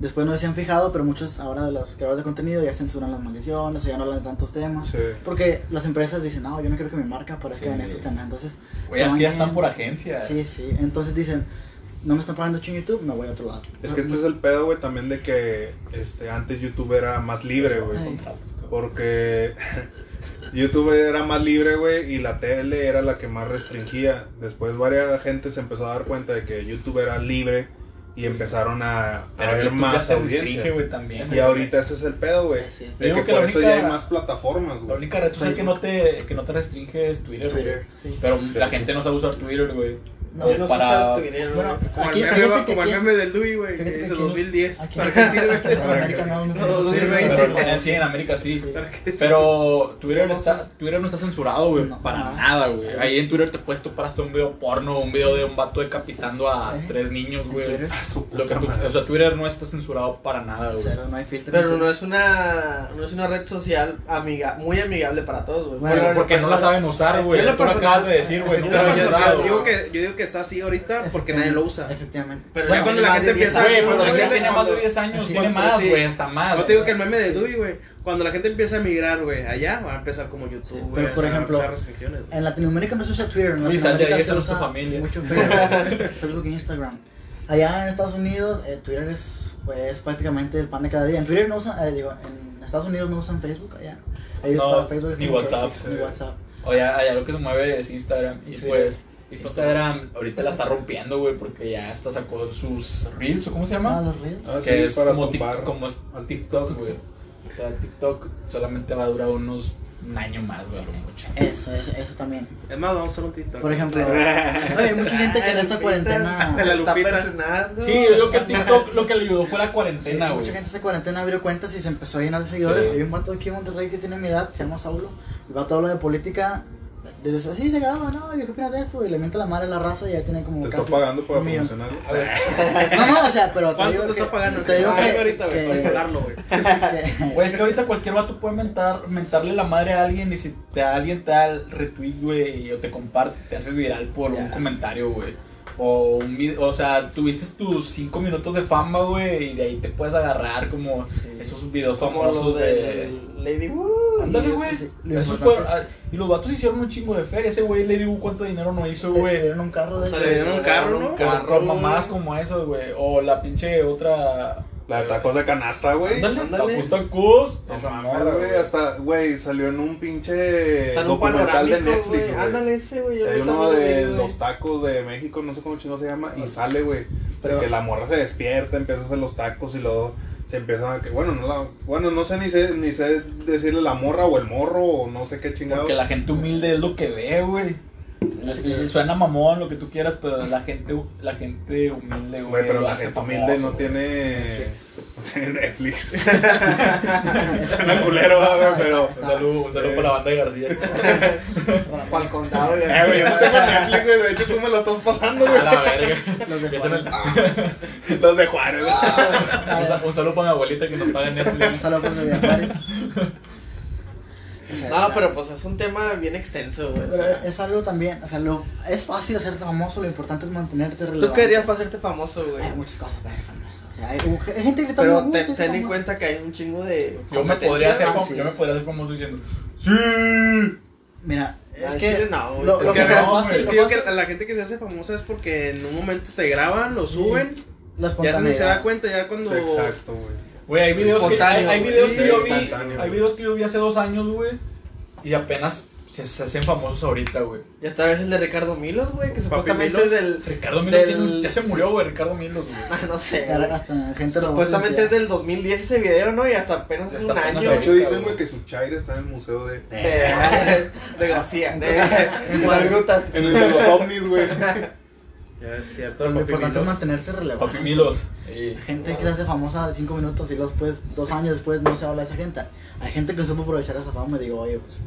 después no se han fijado, pero muchos ahora de los creadores de contenido ya censuran las maldiciones o ya no hablan de tantos temas. Sí. Porque las empresas dicen, no, yo no quiero que mi marca aparezca Sí. en estos temas. Entonces, Güey, es que ya están por agencia. Sí, sí. Entonces dicen, no me están pagando en YouTube, me voy a otro lado. Es que este es el pedo, güey, también de que este, antes YouTube era más libre, güey. Porque [laughs] YouTube era más libre, güey, y la tele era la que más restringía. Después varias gente se empezó a dar cuenta de que YouTube era libre y empezaron a, a ver más audiencia. restringe, güey, también. Y ahorita ese es el pedo, güey. De Digo que, que por la eso única- ya hay más plataformas, La güey. única red social que no te, que no te restringe es Twitter, güey. Twitter, sí. Pero la gente no sabe usar Twitter, güey. No, no para... Twitter, Bueno, Aquí- el meme, como el meme del Dewey, güey, que dice aquí- 2010. aquí- ¿Para qué sirve? En América no, no, No, no, 2020. Pero, eh, sí, en América sí. ¿Para qué Pero Twitter está, Twitter no está censurado, güey, No, para no. nada, güey. Ahí en Twitter te puedes topar hasta un video porno, un video de un vato decapitando a ¿Eh? tres niños, güey. Lo que madre. o sea, Twitter no está censurado para nada, güey. Cero, no hay filtro. Pero no es una no es una red social amiga, muy amigable para todos, güey. Bueno, porque no la saben usar, güey. En Tú lo acabas de decir, güey. yo en digo que, que está así ahorita porque nadie lo usa. Efectivamente. Pero Bueno, ya cuando la gente de 10 empieza- Güey, pero la gente tiene más de cuando- 10 años, Sí, tiene cuando- más, sí. güey, hasta más. No te digo que el meme de Dewey, güey, cuando la gente empieza a migrar, güey, allá va a empezar como YouTube, Sí, güey. pero, por ejemplo. En Latinoamérica no se usa Twitter, en Uy, sal de ahí, Latinoamérica se no es tu usa familia. mucho [laughs] Facebook, Facebook e Instagram. Allá en Estados Unidos, eh, Twitter es pues, prácticamente el pan de cada día. En Twitter no usan, eh, digo, en Estados Unidos no usan Facebook allá. Ellos No, Facebook ni WhatsApp. Ni WhatsApp. O ya, allá lo que se mueve es Instagram. Y Twitter. pues, Instagram ahorita la está rompiendo, güey, porque ya hasta sacó sus Reels, ¿o cómo se Ah, llama? los reels. Ah, que sí, es para como, tic- como es al TikTok, güey. O sea, TikTok solamente va a durar unos un año más, güey, lo mucho. Eso, eso, eso también. Es más, vamos a hacer un TikTok. Por ejemplo, [laughs] oye, hay mucha gente que en esta cuarentena. [laughs] la está personando. Sí, yo digo que TikTok lo que le ayudó fue la Sí, cuarentena, güey. mucha gente esta cuarentena abrió cuentas y se empezó a llenar de seguidores. Sí. Hay un vato aquí en Monterrey que tiene mi edad, se llama Saulo. El vato habla de política. Desde sí, se graba, ¿no? ¿Y qué opinas de esto? Y le miente la madre a la raza y ya tiene como Te está casi pagando para promocionarlo. A ver, No, no, o sea, pero te ¿Cuánto digo te que, está pagando? Te digo que, ahorita, güey, para jalarlo, [laughs] güey. es que ahorita cualquier vato puede mentar, mentarle la madre a alguien y si te, alguien te da el retweet, güey, o te comparte, te haces viral por un comentario, güey. O un video, o sea, tuviste tus 5 minutos de fama, güey, y de ahí te puedes agarrar como Sí. esos videos Como famosos de... de Lady Wu. Ándale, y güey. eso. Eso ah, y los vatos hicieron un chingo de feria. Ese güey le dio cuánto dinero no hizo, güey. le dieron un carro de le dieron un carro, ¿no? Carro, güey. como esas, güey. O la pinche otra. La de tacos de canasta, güey. Ándale, tacos tacos. No Esa morra, güey, hasta, güey, salió en un pinche Está en un documental de panorámico, Netflix, güey. Ándale ese, güey. Hay uno de los tacos de México, no sé cómo chino se llama, y sale, güey. Pero- de que la morra se despierta, empieza a hacer los tacos y luego se empieza a que, bueno, no la, bueno, no sé ni sé, ni sé decirle la morra o el morro o no sé qué chingado. Porque la gente humilde es lo que ve, güey. Es que Suena mamón lo que tú quieras, pero la gente, la gente humilde, güey. Güey, pero la gente famoso, humilde no güey. tiene, [laughs] no tiene Netflix. [laughs] Suena culero, güey, pero. Un saludo, un saludo para la banda de García. [laughs] Para el condado, güey. Eh, güey, yo no tengo Netflix, güey. De hecho, tú me lo estás pasando, A güey. la verga. Los de Juárez. Los de Juárez. Un sa- Un saludo para mi abuelita que nos paga en Un Netflix. saludo por Villa Juárez. No, pero pues es un tema bien extenso, güey. Pero es algo también, o sea, lo, es fácil hacerte famoso, lo importante es mantenerte relevante. ¿Tú qué harías para hacerte famoso, güey? Hay muchas cosas para ser famoso. O sea, hay, hay gente gritando. Pero "Uh, te- soy ten en famoso". cuenta que hay un chingo de. Yo me podría hacer Ah, yo me podría hacer famoso diciendo ¡Sí! Mira, es Al que. no, lo, Es lo Es que que, es no, fácil, es lo que yo que la gente que se hace famosa es porque en un momento te graban, lo Sí. suben, la ya se ni se da cuenta, ya cuando... Exacto, güey. Güey, hay videos, que, hay, videos Sí, que yo vi. Hay videos que yo vi hace dos años, güey. Y apenas se, se hacen famosos ahorita, güey. Ya está a veces el de Ricardo Milos, güey, que supuestamente Milos. es del. Ricardo Milos Del- tiene un- ya se murió, güey. Ricardo Milos, güey. [laughs] Ah, no sé. Hasta gente Supuestamente es del 2010 ese video, ¿no? Y hasta apenas es un apenas año. De hecho, ahorita, dicen, güey. que su chaira está en el museo de. De, [laughs] García. De. [laughs] En el de los ovnis, güey. Ya es cierto, Lo importante es mantenerse relevante. Papi Milos. Gente que se hace famosa de 5 minutos y luego después, dos años después, no se habla de esa gente. Hay gente que supo aprovechar esa fama y digo, oye, pues.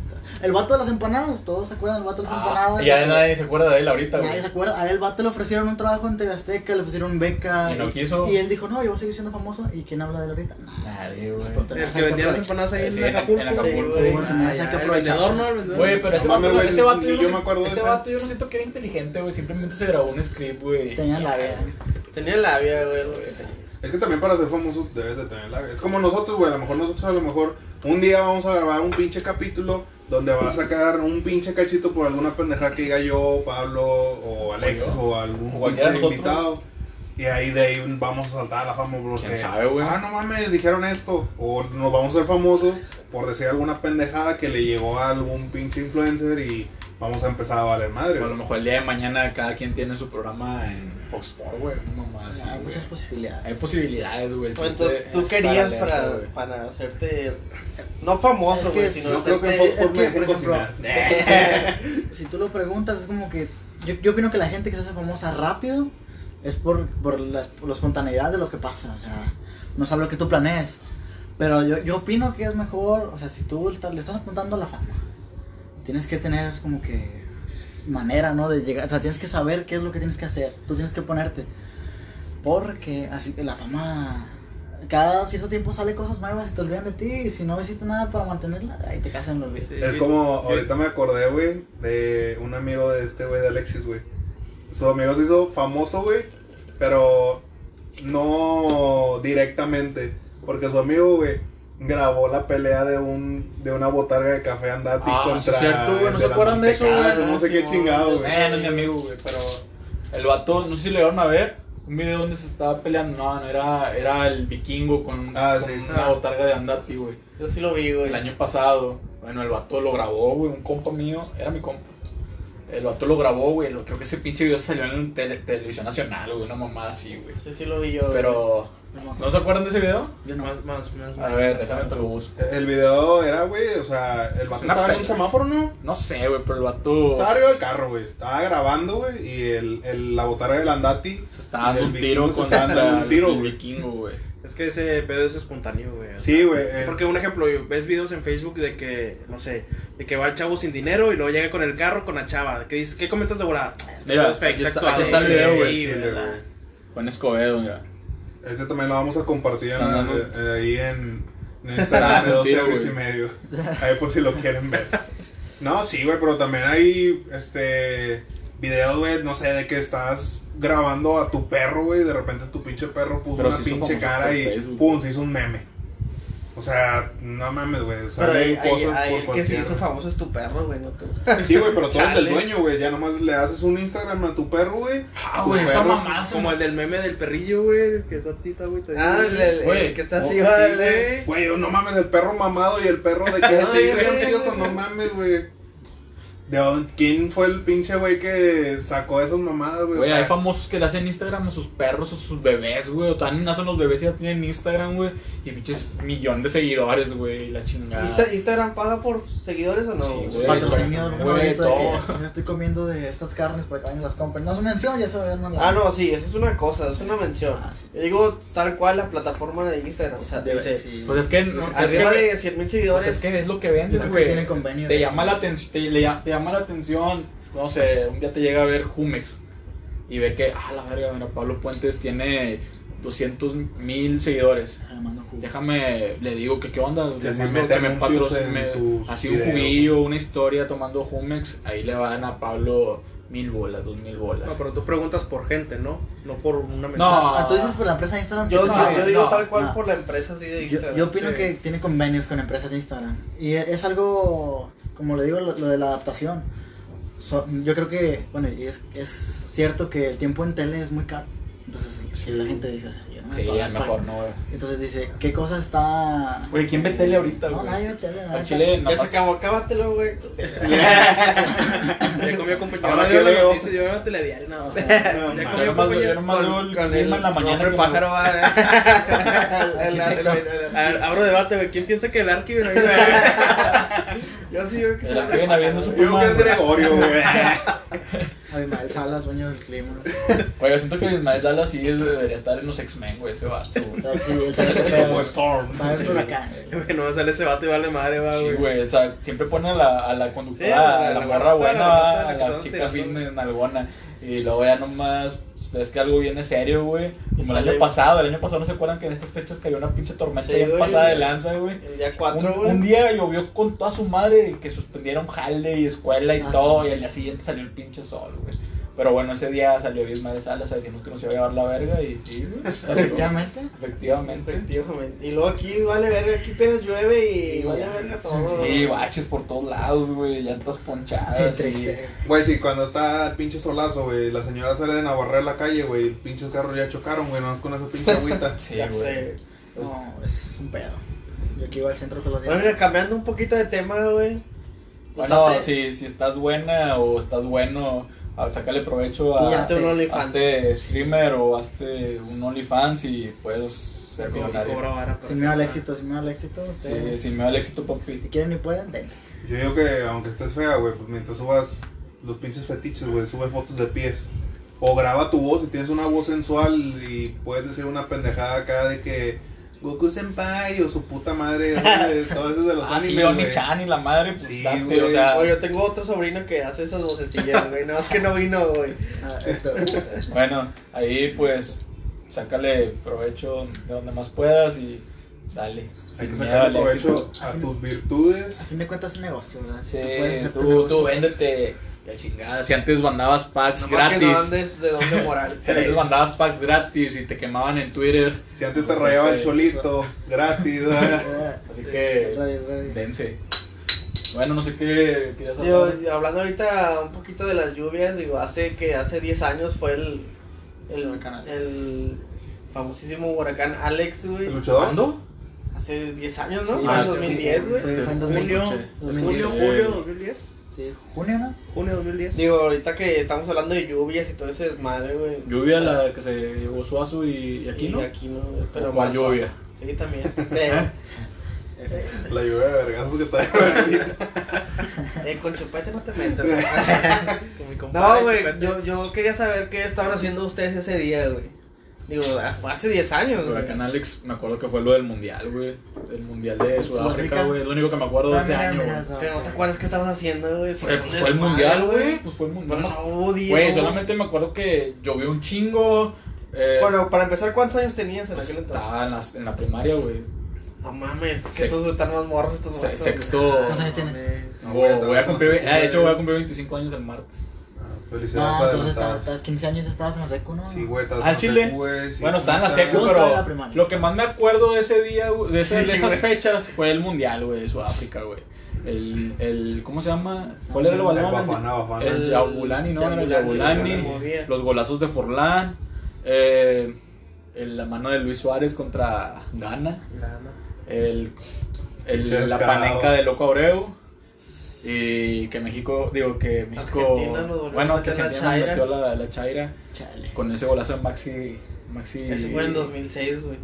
El vato de las empanadas, todos se acuerdan del vato de las Ah, empanadas. y ya nadie se acuerda de él ahorita, Nadie se acuerda. A él, vato, le ofrecieron un trabajo en TV Azteca, le ofrecieron beca. Y no quiso. Y él dijo, no, yo voy a seguir siendo famoso. ¿Y quién habla de él ahorita? Nadie. Nadie, güey. El que vendía las empanadas ahí Sí, en en- Acapulco. en Acapulco, Sí, güey. Ah, que ya, el vendedor, ¿no? El vendedor. Güey, pero ese No mames, vato, güey, ese vato ni yo, me acuerdo de ese ese. vato yo no siento que era inteligente, güey. Simplemente se grabó un script, güey. Tenía labia. Tenía labia, güey. Es que también para ser famoso debes de tener la... Es como nosotros, güey. A lo mejor nosotros a lo mejor un día vamos a grabar un pinche capítulo donde va a sacar un pinche cachito por alguna pendejada que diga yo, Pablo o Alexis yo. o algún O pinche nosotros. invitado. Y ahí de ahí vamos a saltar a la fama porque... ¿Quién sabe, güey? Ah, no mames, dijeron esto. O nos vamos a ser famosos por decir alguna pendejada que le llegó a algún pinche influencer y vamos a empezar a valer madre. O a lo güey. mejor el día de mañana cada quien tiene su programa en Fox Sports, güey. Una mamá así, Hay güey. muchas posibilidades. Hay posibilidades, güey. Pues entonces tú querías alerta, para, güey. para hacerte. No famoso, Es que güey, sino Yo creo que Fox es Sports que, me cocinar. [laughs] [laughs] si tú lo preguntas, es como que. Yo, yo opino que la gente que se hace famosa rápido es por, por, la, por la espontaneidad de lo que pasa. O sea, no es algo que tú planees. Pero yo, yo opino que es mejor. O sea, si tú le estás apuntando a la fama, tienes que tener como que. Manera, ¿no? De llegar. O sea, tienes que saber qué es lo que tienes que hacer. Tú tienes que ponerte. Porque así que la fama. Cada cierto tiempo sale cosas nuevas y te olvidan de ti. Y si no hiciste nada para mantenerla, ahí te casan los olvido. Sí, Es como, ahorita me acordé, güey, de un amigo de este, güey, de Alexis, güey. Su amigo se hizo famoso, güey, pero no directamente. Porque su amigo, güey, grabó la pelea de un de una botarga de café andati Ah, contra. es cierto, güey, ¿no el se acuerdan de eso, güey? No sé qué chingado, güey. Eh, no es mi amigo, güey, pero el vato, no sé si lo llegaron a ver, un video donde se estaba peleando, no, no, era, era el vikingo con, Ah, con sí. una botarga de Andati, güey. Yo sí lo vi, güey. El año pasado, bueno, el vato lo grabó, güey, un compa mío, era mi compa. El vato lo grabó, güey, creo que ese pinche video salió en tele- televisión nacional, güey, una mamada así, güey. Sí, sí lo vi yo. güey. Pero, No me ¿no acuerdo. se acuerdan de ese video? Yo no. Más, más, más. A ver, déjame te lo busco. El video era, güey, o sea, el vato estaba en un semáforo, ¿no? No sé, güey, pero el vato Estaba arriba del carro, güey. Estaba grabando, güey, y el, el, la botarga del andati. se está dando y un del tiro dando un tiro, el güey. vikingo, güey. Es que ese pedo es espontáneo, güey. Sí, güey. eh, Porque un ejemplo, ves videos en Facebook de que, no sé, de que va el chavo sin dinero y luego llega con el carro con la chava. Que dices, ¿qué comentas de volada? Este Mira, pedo es fake, aquí está- aquí está el Sí, video, güey. sí, Escobedo, mira. Ese también lo vamos a compartir en, eh, ahí en, en [laughs] Instagram de dando 12 tiro, euros y medio. [laughs] Ahí por si lo quieren ver. No, sí, güey, pero también hay este videos, güey, no sé, de que estás grabando a tu perro, güey, y de repente tu pinche perro puso Pero una pinche cara y Facebook. pum, se hizo un meme. O sea, no mames, güey. O sea, Pero ahí, cosas ahí por el que se hizo famoso es tu perro, güey, no tú. [laughs] Sí, güey, pero tú eres el dueño, güey. Ya nomás le haces un Instagram a tu perro, güey. Ah, güey, esa mamá Como el del meme del perrillo, güey, que está tita, güey. te Ah, el, el- el Güey, que está oh, así, sí, vale. Güey, no mames, el perro mamado y el perro de que [laughs] Ay, sí, estoy güey. ansioso, no mames, güey. ¿De dónde- ¿Quién fue el pinche güey que sacó esas mamadas, güey? O Güey, sea, hay famosos que le hacen Instagram a sus perros o a sus bebés, güey. O también nacen los bebés y ya tienen Instagram, güey. Y pinches millón de seguidores, güey. La chingada. Insta- ¿Instagram paga por seguidores o no? Sí, güey. Patrocinio, güey, yo estoy comiendo de estas carnes para que vayan las compren. No es mención, ya ve, no la- Ah, no, sí, esa es una cosa, es una mención. Ah, sí. Yo digo tal cual la plataforma de Instagram. O sea, Debe- dice, sí. Pues es que, no, es arriba que, de 100 mil pues seguidores. es que es lo que vendes, güey. tienen convenio. Te llama la atención, te, le llama- te llama la atención, no sé, un día te llega a ver Jumex y ve que, ah, la verga, mira, Pablo Puentes tiene 200 mil seguidores. Ah. Déjame, le digo que qué onda, Que mando me patrocine, así un juguillo, una historia tomando Jumex, ahí le van a Pablo mil bolas, dos mil bolas. No, pero tú preguntas por gente, ¿no? No por una mensaje. No. Ah, tú dices por la empresa de Instagram. Yo, yo- digo no, tal cual no. por la empresa así de Instagram. yo opino sí. que tiene convenios con empresas de Instagram. Y es algo, como le digo, lo, lo de la adaptación. So- yo creo que, bueno, y es, es cierto que el tiempo en tele es muy caro. Entonces, que la gente dice, o sea, yo no me Sí, dar mejor, no, güey. Entonces dice, ¿qué cosa está...? Oye, ¿quién ve tele ahorita, No, güey? nadie ve tele, Al neta. chile, Ya nada se acabó, acábatelo, güey. [laughs] [laughs] Ya comió compañero. Ahora yo veo- la noticia, yo veo telediario, no. O sea, Ya [laughs] comió nomás- yo compañero. nomás veo el clima en la mañana. que- pájaro va. El- el- el- el- A ver, abro debate, güey. ¿Quién piensa que el Arqui viene Yo sí digo que se La habiendo su Yo que es Gregorio, güey. [laughs] Abimael Salas, dueño del clima. Oye, siento que Ismael Salas sí debería estar en los X-Men, güey, ese vato, güey. Sí, él sabe que Como. Storm. Va Sí, huracán. No me sale ese vato y vale madre, va, Sí, güey. güey, o sea, siempre pone a la, a la conductora, Sí, la- a la, la morra, buena, a la chica fitness nalgona. Y luego ya nomás pues, ves que algo viene serio, güey. Como el año pasado, el año pasado no se acuerdan que en estas fechas cayó una pinche tormenta Sí, bien güey. pasada de lanza, güey. El día Un, 4, güey. un día llovió con toda su madre que suspendieron jale y escuela y Ah, todo, sí. y al día siguiente salió el pinche sol, güey. Pero bueno, ese día salió Ismael Salas a decirnos que nos iba a llevar la verga y sí, güey. Efectivamente. Efectivamente. Efectivamente. Y luego aquí vale verga, aquí apenas llueve y vale verga todo. Sí, baches por todos lados, güey, llantas Qué ponchadas. y- triste. Güey, sí, cuando está el pinche solazo, güey, la señora salen a barrer la calle, güey, pinches carros ya chocaron, güey, nomás con esa pinche agüita. [laughs] Sí, ya güey. sé. No, es un pedo. Yo aquí iba al centro todos los días. Bueno, mira, cambiando un poquito de tema, güey. Pues Bueno, si, si estás buena o estás bueno, a- sácale provecho a hazte un OnlyFans. hazte streamer o hazte un OnlyFans y puedes ser millonario. Si me va al éxito, si me va al éxito, Sí, ustedes. si me da el éxito, Si papi. quieren y pueden, denle. Yo digo que aunque estés fea, güey, pues mientras subas los pinches fetiches, güey, sube fotos de pies. O graba tu voz, si tienes una voz sensual y puedes decir una pendejada acá de que Goku Senpai o su puta madre, [laughs] de- todo eso de los Ah, sí, animes, güey. Oni-chan y la madre, pues Sí, date, güey. o sea, Oye, yo tengo otro sobrino que hace esas vocecillas, güey. No, es que no vino, güey. Ah, [laughs] bueno, ahí pues sácale provecho de donde más puedas y dale. Hay que sacarle provecho éxito. a tus virtudes. a fin de cuentas es negocio, ¿verdad? Si Sí, tú, tú véndete. La chingada, si antes mandabas packs Nomás que no gratis. andes de doble moral. [laughs] Si antes mandabas packs gratis y te quemaban en Twitter. Si antes te rayaba el cholito, gratis. Eh, [laughs] Así que radio, radio. dense. Bueno, no sé qué querías Yo, hablar. hablando ahorita un poquito de las lluvias, digo, hace que hace 10 años fue el, el, Huracán el famosísimo huracán Alex, güey. ¿El luchador? ¿Cuándo? Hace 10 años, ¿no? Sí, Fue en ah, 2010, güey. Fue, fue en Junio, 2008. escuché. 2010. Junio, Sí. julio 2010. Sí, junio, ¿no? Junio 2010. Digo, ahorita que estamos hablando de lluvias y todo ese desmadre, güey. Lluvia, O sea, la que se llevó Suazo y, y aquí, y ¿no? Aquí no, güey, pero ¿Cuál más lluvia? suave. Sí, también. [laughs] Eh, La lluvia de vergazos que trae. [laughs] eh, con chupete no te metas. [laughs] Con mi compadre, no, güey, yo, yo quería saber qué estaban haciendo ustedes ese día, güey. Digo, fue hace 10 años, güey. huracán Alex, me acuerdo que fue lo del mundial, güey. El mundial de Sudáfrica, güey. Es lo único que me acuerdo de ese año, güey. Pero no te acuerdas qué estabas haciendo, güey. Pues pues fue el mundial, güey. Pues fue el mundial. Bueno, no. Güey, solamente me acuerdo que llovió un chingo. Eh, Bueno, para empezar, ¿cuántos años tenías en pues, aquel entonces? estaba en la, en la primaria, güey. No mames, que esos están más morros estos Sexto. ¿Cuántos años tienes? No, Voy, güey, voy a estabas cumplir, en la de hecho voy a cumplir 25 años el martes. Ah, No, Felicidades entonces estaba, adelantadas. estaba- 15 años ya estabas en la secu, ¿no? Sí, güey, Al en chile. secu, güey, sí, bueno, estaba en la secu, pero lo que más me acuerdo de ese día, güey, de, ese- Sí, de esas güey. fechas, fue el mundial, güey, de Sudáfrica, güey. El, el, ¿cómo se llama? ¿Cuál era el El balón? Bafana, Bafana. El Yabulani, ¿no? Era el Yabulani. Los golazos de Forlán. Eh, el- la mano de Luis Suárez contra Ghana. El, el- la panenca de Loco Abreu. Y que México, digo que México. Bueno, que la Argentina nos chaira. metió la, la chaira Chale. con ese golazo de Maxi. Maxi Ese fue en el 2006, güey.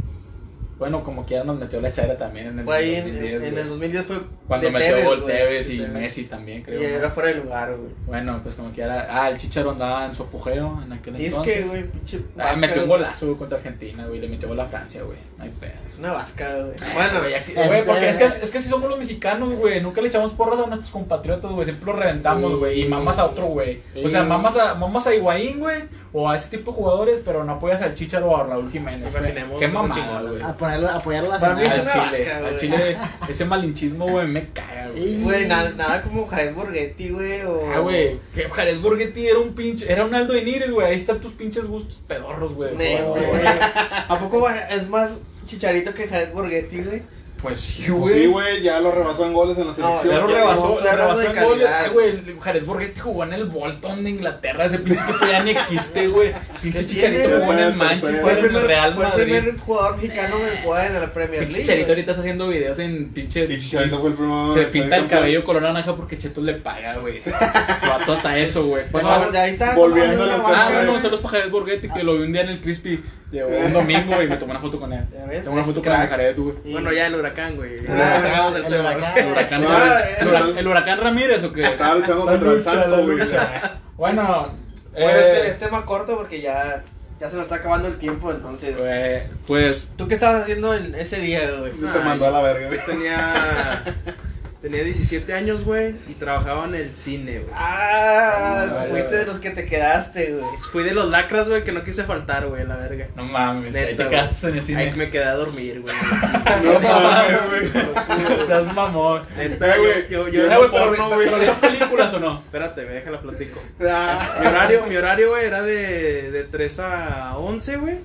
Bueno, como quiera nos metió la chaira también en el Fue ahí en, 2010. en güey. el 2010 fue Cuando de metió Tevez, gol güey, Tevez y Tevez. Messi también, creo. Y ¿no? era fuera de lugar, güey. Bueno, pues como quiera. Ah, el Chicharo andaba en su apogeo en aquel Y es entonces. que, güey, pinche. Ah, vasca, metió un güey. golazo güey, contra Argentina, güey. Le metió gol a Francia, güey. No hay pedo. Es una vasca, güey. Bueno, que- Este- güey, porque es que, es que así somos los mexicanos, güey. Nunca le echamos porras a nuestros compatriotas, güey. Siempre los reventamos, güey. Y mamas a otro, güey. O sea, mamas a, mamas a Higuaín, güey. O a ese tipo de jugadores, pero no apoyas al Chicharo o a Raúl Jiménez. Imaginemos Qué mamada, güey. A ponerlo, apoyarlo a la Para mí es Al una Chile, vasca, al güey. Chile, [laughs] ese malinchismo, güey, me caga, güey. Güey, nada, nada como Jared Borghetti, güey. O... Ah, güey, que Jared Borghetti era un pinche, era un Aldo Inírez, güey. Ahí están tus pinches gustos pedorros, güey. No, güey. ¿A poco es más chicharito que Jared Borghetti, güey? Pues sí, Pues güey. sí, güey, ya lo rebasó en goles en la No, selección. Ya lo rebasó, no, lo rebasó en goles. güey, Jared Borghetti jugó en el Bolton de Inglaterra. Ese pinche equipo ya ni existe, güey. [laughs] Pinche ¿Qué Chicharito tiene, jugó en el? Manchester, Fue el en el primer, Real fue el Madrid. primer jugador mexicano que juega en la Premier Pinche League. Chicharito ahorita está haciendo videos en pinche. Y Chicharito fue el primero. Se pinta el cabello color naranja porque Cheto le paga, güey. [laughs] Vato hasta eso, güey. Pues, No, ah, ya ahí está. volviendo a las Ah, bueno, güey. saludos para Jared Borghetti, que lo vi un día en el Crispy. Llegó un domingo y me tomé una foto con él. Ya ves, Tengo una foto con el crack. Jared, güey. Bueno, ya el huracán, güey. Ah, el huracán. El huracán, No, el, huracán- el huracán Ramírez o qué? Estaba luchando La contra el santo, la güey. Bueno, Bueno, eh, este es tema corto porque ya, ya se nos está acabando el tiempo, entonces. pues, pues ¿Tú qué estabas haciendo en ese día, güey? Te mandó a la verga, güey. Yo tenía, [laughs] tenía 17 años, güey, y trabajaba en el cine, güey. Ah, fuiste de los que te quedaste, güey. Fui de los lacras, güey, que no quise faltar, güey, la verga. no mames, ahí te quedaste en el cine. Ahí me quedé a dormir, güey. [laughs] No mames, güey. Seas mamón. Neta, güey, yo, yo, yo yo- güey, pero, porno, güey. pero ¿vieron películas o no? Espérate, me déjala platico. Ah. Mi horario, mi horario, güey, era de, de 3 a 11, güey.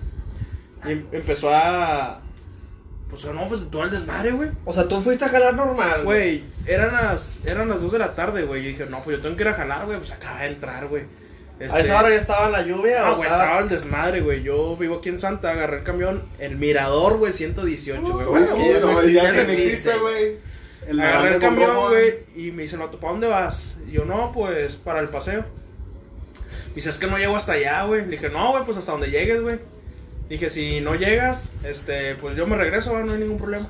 Y em- empezó a... Pues no, pues todo el desmadre, güey. O sea, tú fuiste a jalar normal, Güey, eran las, eran las 2 de la tarde, güey. Yo dije, no, pues yo tengo que ir a jalar, güey. Pues acaba de entrar, güey. A Este, esa hora ya estaba la lluvia. Ah, o güey, estaba- estaba el desmadre, güey. Yo vivo aquí en Santa, agarré el camión, el Mirador, güey, 118, güey. Uy, Bueno, no, no ya no existe, güey. Agarré el camión, güey, y me dice, ¿para dónde vas? Y yo, no, pues, para el paseo. Me dice, es que no llego hasta allá, güey. Le dije, no, güey, pues hasta donde llegues, güey. Dije, si no llegas, este, pues yo me regreso, no hay ningún problema.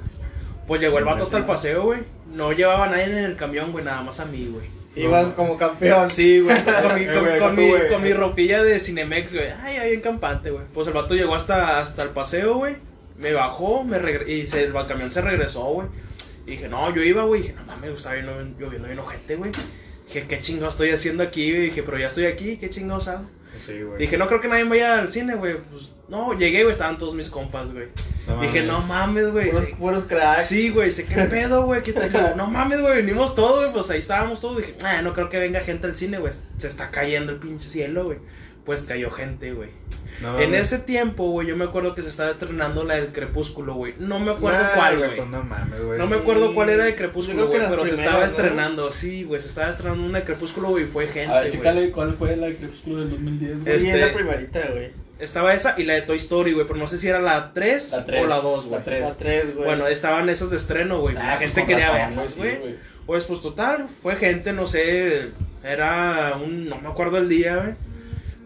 Pues llegó el vato hasta el paseo, güey. No llevaba a nadie en el camión, güey, nada más a mí, güey. Ibas como campeón. Sí, güey, con, mi, [laughs] Eh, con, mi, con mi ropilla de Cinemex, güey. Ay, ahí en campante, güey. Pues el vato llegó hasta, hasta el paseo, güey. Me bajó, me regre- y se, el camión se regresó, güey. Y dije, no, yo iba, güey. Dije, no mames, estaba lloviendo, bien ojete, güey. Dije, ¿qué chingados estoy haciendo aquí? güey? Dije, pero ya estoy aquí, ¿qué chingados hago? Sí, güey. Dije, no creo que nadie vaya al cine, güey. Pues, no, llegué, güey, estaban todos mis compas, güey. No Dije, mames. no mames, güey. Puros, Sí, puros cracks. Sí, güey, sé qué pedo, güey, aquí está. [laughs] No mames, güey, venimos todos, güey, pues ahí estábamos todos. Dije, ah, no creo que venga gente al cine, güey. Se está cayendo el pinche cielo, güey. Pues cayó gente, güey. No En ese tiempo, güey, yo me acuerdo que se estaba estrenando la del Crepúsculo, güey. No me acuerdo Nah, cuál, güey, pues no mames, güey. No me acuerdo cuál era de Crepúsculo, güey, pero se estaba ¿no? estrenando. Sí, güey, se estaba estrenando una de Crepúsculo, güey, y fue gente, A ver, güey. chécale cuál fue la Crepúsculo del 2010, güey. Este- es la primerita, güey. Estaba esa y la de Toy Story, güey, pero no sé si era la 3, La tres, o la 2, güey. la tres. La 3, güey. Bueno, estaban esas de estreno, güey. Ah, la pues gente con quería verlas, güey. Pues, pues total, fue gente, no sé, era un, no me acuerdo el día, güey,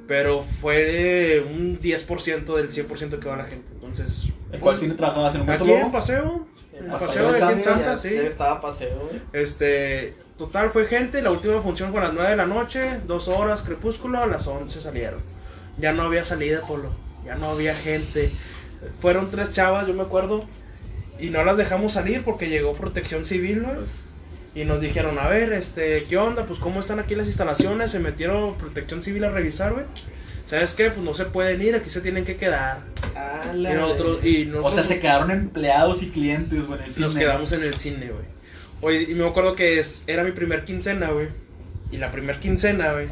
pero fue un 10% del 100% que va la gente, entonces... ¿En cuál pues, cine trabajabas? ¿En Humberto Aquí en? Paseo, en Paseo Paseo de aquí en Santa, sí. estaba paseo, güey. Este, total, fue gente, la última función fue a las 9 de la noche, dos horas, crepúsculo, a las 11 salieron. Ya no había salida, Polo, ya no había gente. Fueron tres chavas, yo me acuerdo, y no las dejamos salir porque llegó protección civil, güey. Y nos dijeron, a ver, este, ¿qué onda? Pues, ¿cómo están aquí las instalaciones? Se metieron protección civil a revisar, güey. ¿Sabes qué? Pues no se pueden ir, aquí se tienen que quedar. Ah, Y la- nosotros, y O sea, se quedaron empleados y clientes, güey, en el cine. nos quedamos en el cine, güey. Oye, y me acuerdo que es- era mi primer quincena, güey. Y la primer quincena, güey,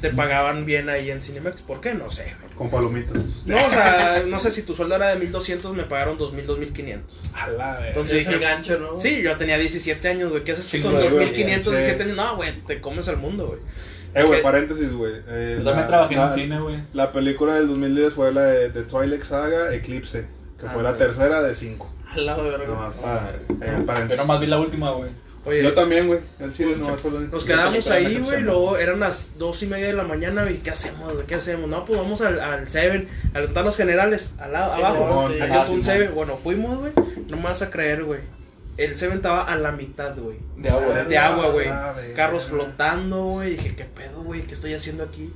te pagaban bien ahí en Cinemex. ¿Por qué? No sé, güey. Con palomitas. No, o sea, no sé si tu sueldo era de 1200, me pagaron 2000, 2500. A la. Entonces Es el dije, gancho, ¿no? sí, yo tenía 17 años, güey. ¿Qué haces Sí, con güey, 2500, güey, 17 sí. años? No, güey, te comes al mundo, güey. Eh, güey, paréntesis, güey. Eh, Yo también la- trabajé en la- un cine, güey. La película del 2010 fue la de, de Twilight Saga Eclipse, que Ah, fue la tercera de cinco. A la verga. Nomás para, eh, paréntesis. nomás vi la última, güey. Oye, Yo también, güey. El chile no fue lo único. Nos quedamos ahí, güey, luego eran las dos y media de la mañana, güey, ¿qué hacemos, güey? ¿Qué hacemos? No, pues vamos al, al Seven, a los Tanos Generales, al lado, Sí, abajo. Sí. Aquí Ah, un. Seven, bueno, fuimos, güey, no me vas a creer, güey. El Seven estaba a la mitad, güey. De agua. De agua, güey. Ah, verga. Carros flotando, güey. Dije, ¿qué pedo, güey? ¿Qué estoy haciendo aquí?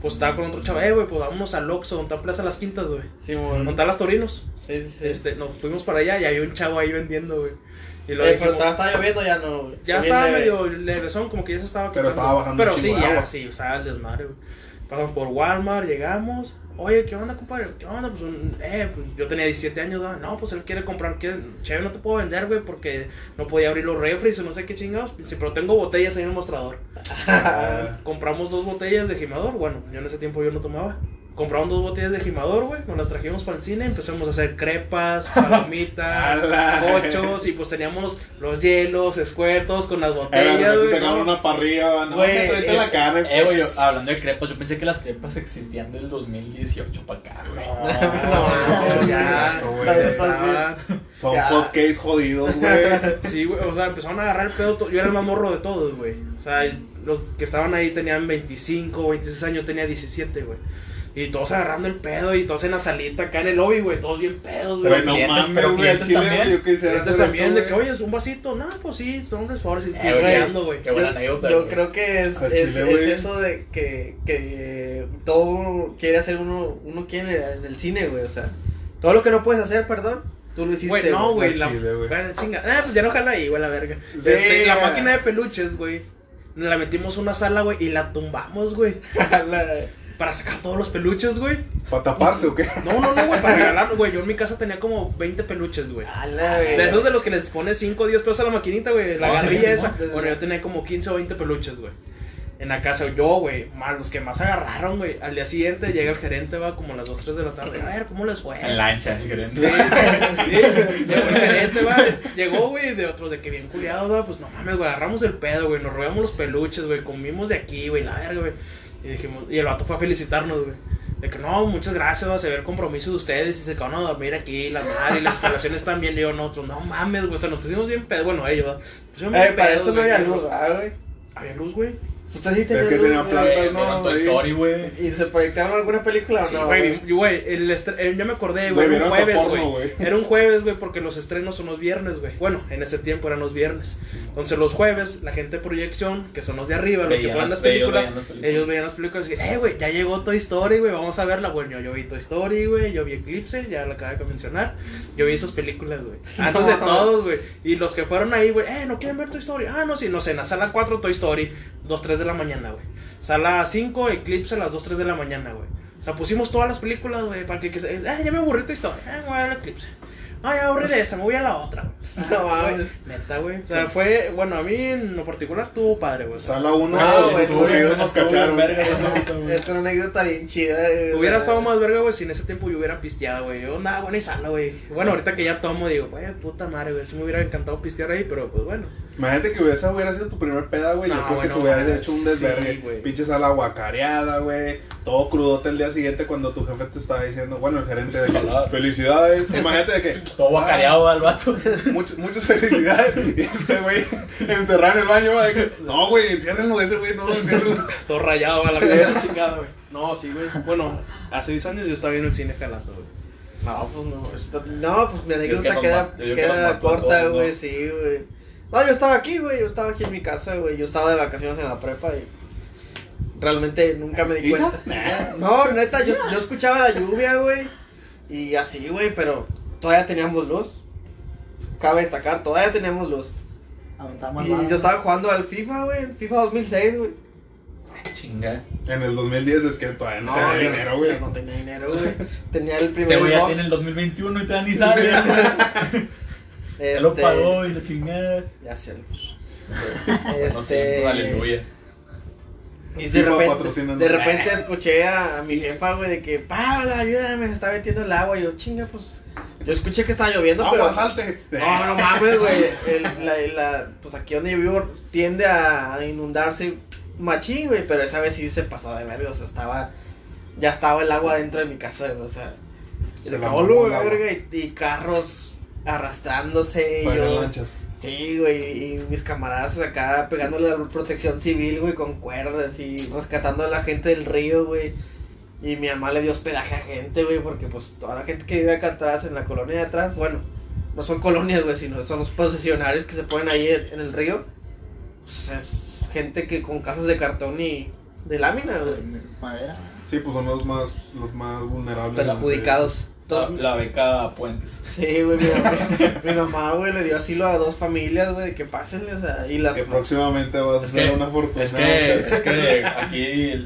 Pues estaba con otro chaval, eh, güey, pues vámonos al Oxxo, donde está Plaza Las Quintas, güey. Sí, Donde mon. están las Torinos. Sí, sí, sí. Este, nos fuimos para allá y había un chavo ahí vendiendo, güey. Y lo Eh, pero dijimos, estaba, lloviendo, ya no, ya estaba leve. medio levesón, como que ya se estaba Pero quitando. estaba bajando Pero sí, ya, agua. sí, o sea, el desmadre, güey. Pasamos por Walmart, llegamos. Oye, ¿qué onda, compadre? ¿Qué onda? Pues, un- eh, pues yo tenía 17 años, ¿no? No, pues él quiere comprar, ¿qué? Chévere, no te puedo vender, güey, porque no podía abrir los refres o no sé qué chingados. Sí, pero tengo botellas ahí en el mostrador. Ah, [laughs] Compramos dos botellas de gimador, bueno, yo en ese tiempo yo no tomaba. Compramos dos botellas de gimador, güey, nos las trajimos para el cine, empezamos a hacer crepas, [laughs] palomitas, cochos, y pues teníamos los hielos, escuertos con las botellas, güey. sacaron ¿no? una parrilla, no, Güey, es- la carne. Eh, güey, yo- hablando de crepas, yo pensé que las crepas existían del 2018 para acá, güey. No, No, ya, Son Ya. hot cakes jodidos, güey. [laughs] Sí, güey, o sea, empezaron a agarrar el pedo. Yo era el más morro de todos, güey. O sea, los que estaban ahí tenían 25, 26 años, tenía 17, güey. Y todos agarrando el pedo y todos en la salita acá en el lobby, güey. Todos bien pedos, güey. Güey, no clientes, mames, pero güey. clientes chile, también. Yo quisiera hacer también, eso, de que, oye, es un vasito. No, pues sí, son unos favores. Y Eh, güey. Qué buena Yo- anécdota. Yo güey. creo que es, es, chile, es güey. eso de que, que todo quiere hacer uno, uno quiere en el cine, güey. O sea, todo lo que no puedes hacer, perdón, tú lo hiciste. Güey, no, güey. La, chile, güey. bueno, chinga. Ah, pues ya no jala ahí, güey, la verga. Sí, Este, la máquina de peluches, güey. La metimos una sala, güey, y la tumbamos, güey. [laughs] Para sacar todos los peluches, güey. ¿Para taparse o qué? No, no, no, güey, para regalarlo, güey. Yo en mi casa tenía como 20 peluches, güey. De esos de los que les pones 5 o 10 pesos a la maquinita, güey. La garrilla esa. Bueno, yo tenía como 15 o 20 peluches, güey. En la casa, yo, güey, más los que más agarraron, güey. Al día siguiente llega el gerente, va como a las 2, 3 de la tarde. A ver, ¿cómo les fue? En lancha, el gerente. Sí, sí, llegó el gerente, va. Llegó, güey, de otros de que bien culiados, va. Pues no mames, güey, agarramos el pedo, güey. Nos robamos los peluches, güey. Comimos de aquí, güey, la verga, güey. Y dijimos, y el vato fue a felicitarnos, güey. De que no, muchas gracias, va, se ve el compromiso de ustedes y se quedaron a dormir aquí, la madre, y las instalaciones están bien. Y yo, nosotros, no mames, güey, o sea, nos pusimos bien pedo. Bueno, ellos, Eh, para pedos, esto no había luz, güey. Había luz, güey. Usted sí Es que luz, tenía güey. plantas, Güey, no, Toy. Story, güey. ¿Y se proyectaron alguna película o Sí, no? güey, güey, el estre- eh, me acordé, Güey, güey, era un jueves, güey. güey. Era un jueves, güey, porque los estrenos son los viernes, güey. Bueno, en ese tiempo eran los viernes. Entonces los jueves, la gente de proyección, que son los de arriba, los que ponen las películas, veían las películas. ellos veían las películas y eh, güey, ya llegó Toy Story, güey, vamos a verla. Bueno, yo vi Toy Story, güey, yo vi Eclipse, ya la acabé de mencionar. Yo vi esas películas, güey. [laughs] Antes de todos, güey. Y los que fueron ahí, güey, eh, ¿no quieren ver Toy Story? Ah, no, sí, no sé, en la sala 4 Toy Story, 2, 3 de la mañana, güey. Sala 5, Eclipse a las 2, 3 de la mañana, güey. O sea, pusimos todas las películas, güey, para que, que ah, ya me aburrí Toy Story, ah, voy a ver Eclipse. Ah, me aburrí de esta, me voy a la otra, [laughs] No mames. güey, Neta, güey. O sea, fue, bueno, a mí en lo particular estuvo padre, güey. Sala 1, No, los güey, nos estuvo bien cacharon. verga eso, güey. [laughs] Es una anécdota bien chida. güey. Hubiera estado más verga, güey, si en ese tiempo yo hubiera pisteado, güey. Yo nada, bueno, y sala, güey. Bueno, ahorita que ya tomo, digo, güey, puta madre, güey. Sí me hubiera encantado pistear ahí, pero pues bueno. Imagínate que esa hubiera sido tu primer peda, güey. Yo No, creo que bueno, se hubiera hecho un sí, desvergue. güey. Pinches a la guacareada, güey. Todo crudote el día siguiente cuando tu jefe te estaba diciendo, bueno, el gerente de que, felicidades. Imagínate de que, Todo guacareado al vato. muchas, muchas felicidades. Y este güey encerrado en el baño, güey. de que, No, güey, enciérrenlo de ese güey, no, enciérrenlo. Todo rayado a la vida chingada, güey. No, sí, güey. Bueno, hace 10 años yo estaba en el cine jalando, güey. No, pues no. No, pues mi anécdota queda, queda corta, güey, ¿no? sí, güey. No, yo estaba aquí, güey. Yo estaba aquí en mi casa, güey. Yo estaba de vacaciones en la prepa y. Realmente nunca me di ¿Hija? cuenta. No, neta, yo, yo escuchaba la lluvia, güey. Y así, güey, pero todavía teníamos luz. Cabe destacar, todavía teníamos luz. Aventamos Y yo estaba jugando al FIFA, güey. FIFA 2006, güey. Chinga. En el 2010 es que todavía no, No, tenía yo- dinero, güey. No tenía dinero, güey. [laughs] Tenía el primer Este güey ya tiene el 2021 y todavía ni sabe. [laughs] Ya lo Este, pagó y la chingada. Ya sé. [laughs] Tiempos, aleluya. Y de repente, de repente escuché a, a mi jefa, güey, de que, Paula, ayúdame, se está metiendo el agua. Y yo, chinga, pues. Yo escuché que estaba lloviendo, pero. Agua, salte. No, no mames, güey. El- la, la- pues aquí donde yo vivo tiende a, inundarse machín, güey. Pero esa vez sí se pasó de verga. O sea, estaba. Ya estaba el agua dentro de mi casa, güey. O sea. Y Se mamó güey, verga. Y, y carros arrastrándose. Y yo. lanchas. Sí, güey, y mis camaradas acá pegándole la protección civil, güey, con cuerdas y rescatando a la gente del río, güey. Y mi mamá le dio hospedaje a gente, güey, porque pues toda la gente que vive acá atrás, en la colonia de atrás, bueno, no son colonias, güey, sino son los posesionarios que se ponen ahí en, en el río. Pues es gente que con casas de cartón y de lámina, güey. Madera. Sí, pues son los más, los más vulnerables. Perjudicados. La, beca Puentes. Sí, güey, mi mamá, [laughs] mi mamá, güey, le dio asilo a dos familias, güey, de que pásenle, o sea, y las... Que próximamente vas a Es ser que, una fortuna. es que, es que aquí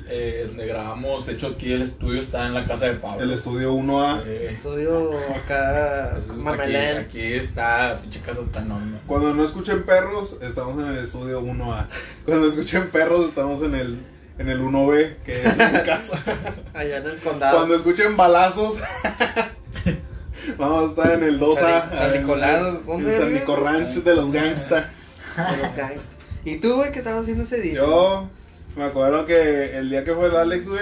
eh, donde grabamos, de hecho aquí el estudio está en la casa de Pablo. El estudio 1A. Eh, Estudio acá, entonces, aquí, mamelén. aquí está, pinche casa está enorme. Cuando no escuchen perros, estamos en el estudio 1A. Cuando escuchen perros, estamos en el, en el 1B, que es en mi casa. [laughs] Allá en el condado. Cuando escuchen balazos, [laughs] vamos a estar en el 2A. San- Nicolás, En, ¿dónde San? Nico Ranch de los gangsta. de los gangsters. ¿Y tú, güey, qué estabas haciendo ese día? Yo me acuerdo que el día que fue el Alex, güey,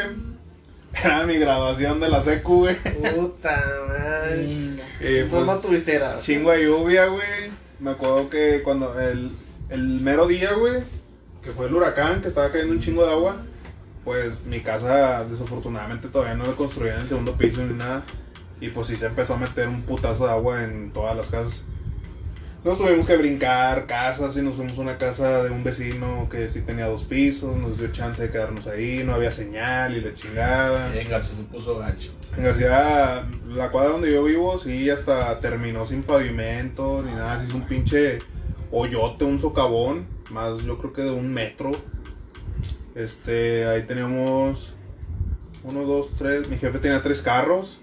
era mi graduación de la secu, güey. Puta madre. Y Pues no tuviste chingo de lluvia, güey. Me acuerdo que cuando el, el mero día, güey, que fue el huracán, que estaba cayendo un chingo de agua, pues mi casa desafortunadamente todavía no la construían en el segundo piso ni nada. Y pues sí se empezó a meter un putazo de agua en todas las casas. Nos tuvimos que brincar casas y nos fuimos a una casa de un vecino que sí tenía dos pisos, nos dio chance de quedarnos ahí, no había señal y la chingada. Y en Garza se puso gacho. En García, la cuadra donde yo vivo, sí, hasta terminó sin pavimento ni nada. Se hizo un pinche hoyote, un socavón, más yo creo que de un metro. Este, ahí teníamos uno, dos, tres. Mi jefe tenía tres carros,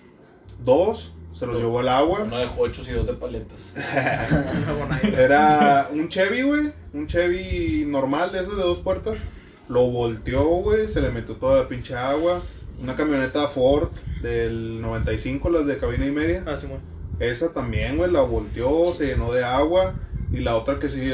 dos se los llevó el agua. Uno de hochos y dos de paletas. [laughs] Era un Chevy, güey, un Chevy normal de esos de dos puertas. Lo volteó, güey, se le metió toda la pinche agua. Una camioneta Ford del 95, las de cabina y media. Ah, Simón. Esa también, güey, la volteó, se llenó de agua. Y la otra que sí,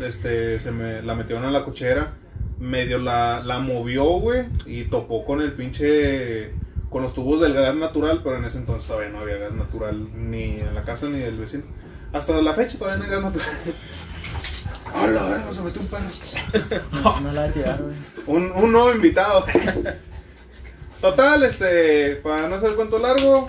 este, se me, la metieron en la cochera. Medio la, la movió, güey, y topó con el pinche, con los tubos del gas natural, pero en ese entonces todavía no había gas natural ni en la casa ni del vecino. Hasta la fecha todavía no hay gas natural. [laughs] ¡A la verga! Se metió un perro. [laughs] No la voy a tirar, güey. Un, un nuevo invitado. Total, este, para no hacer el cuento largo,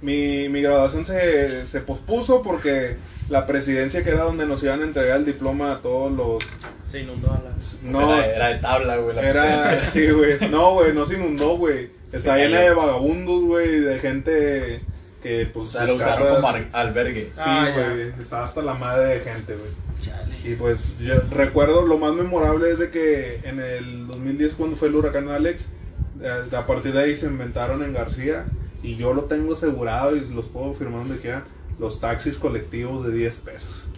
mi, mi graduación se, se pospuso porque la presidencia que era donde nos iban a entregar el diploma a todos los... Se inundó a la. No, era, era de tabla, güey. la era... Sí, güey. No, güey, no se inundó, güey. Está llena de vagabundos, güey, de gente que, pues, O sea, lo usaron casas- como al- albergue. Sí, Ah, güey, estaba hasta la madre de gente, güey. Chale. Y pues yo recuerdo lo más memorable es de que en el 2010 cuando fue el huracán Alex, eh, a partir de ahí se inventaron en García y yo lo tengo asegurado y los puedo firmar donde quieran, los taxis colectivos de 10 pesos.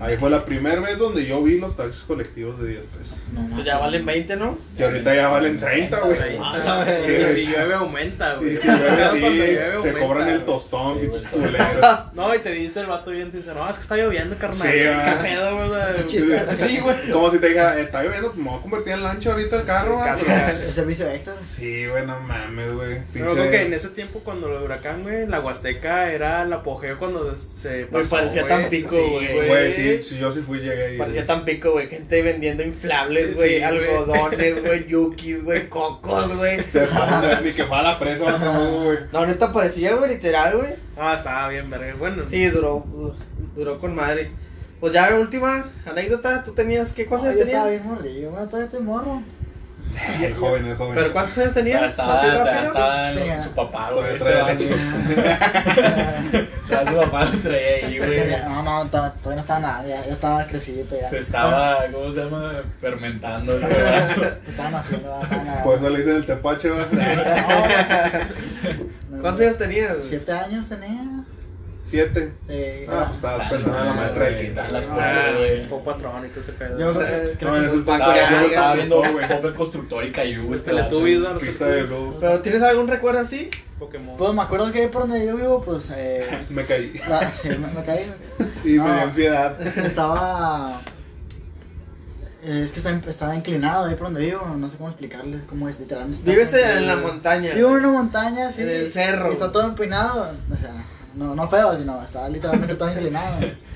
Ahí fue la primera vez donde yo vi los taxis colectivos de 10 pesos. No, Pues ya valen 20, ¿no? Y ahorita ya valen 30, güey. Ah, verga. Sí, güey. si llueve [laughs] aumenta, güey. Y si llueve, Cuando sí, llueve, te aumenta, cobran el tostón, pinches culeros. [laughs] No, y te dice el vato bien sincero, no, es que está lloviendo, carnal. Sí, ¿Qué va. pedo, güey? Sí, güey. Como si te dijera, "Eh, está lloviendo, pues me voy a convertir en lancha ahorita el carro, Sí, va". casi, Pero- casi. El servicio extra. Sí, güey, no mames, güey. Pero creo que en ese tiempo, cuando lo de huracán, güey, la Huasteca era el apogeo cuando se pasó, parecía güey. Tampico, Sí, güey. Güey, sí, sí, yo sí fui, llegué ahí. Parecía güey. tan pico, güey. Gente vendiendo inflables, güey. Sí, güey. algodones, güey. Yukis, güey. Cocos, güey. [laughs] Se pasan de ni que fue a la presa, güey. No, neta parecía, güey, literal, güey. Ah, estaba bien, verga. Bueno, Sí, duró, duró, duró con madre. Pues ya, última anécdota. ¿Tú tenías qué cuántos No, yo estaba tenías? bien morrillo, bueno, todavía estoy morro. El joven, el joven. ¿Pero cuántos años tenías? estaba, ¿Así ya rápido? estaba en su papá, güey. Este [laughs] su papá lo traía ahí, güey. No, no, to- todavía no estaba nada, ya, ya estaba crecidito ya. Se estaba, ¿cómo se llama? Fermentando. [laughs] estaban haciendo. Pues no le dicen el tepache. No, ¿Cuántos años tenías? Siete años tenía. Siete. Eh, Ah, pues estabas pensando en la maestra de quinta. Las ah, güey. fue patrón y todo ese pedo. yo creo que, en ese sí. entonces Estaba- viendo el Constructor y cayó, güey. este le tuve a los Pista de estudios. blue. ¿Pero tienes algún recuerdo así? Pokémon. Pues me acuerdo que por donde yo vivo, pues. Eh, Me caí. la- sí, me, me caí. [laughs] Y me No. dio ansiedad. [laughs] Estaba. eh, Es que está, estaba inclinado ahí por donde vivo, no sé cómo explicarles cómo es literalmente. está Vives en que- la montaña. Vivo en una montaña, sí. En el cerro. y Está todo empinado, o sea, no, no feo, sino está literalmente todo inclinado. [laughs]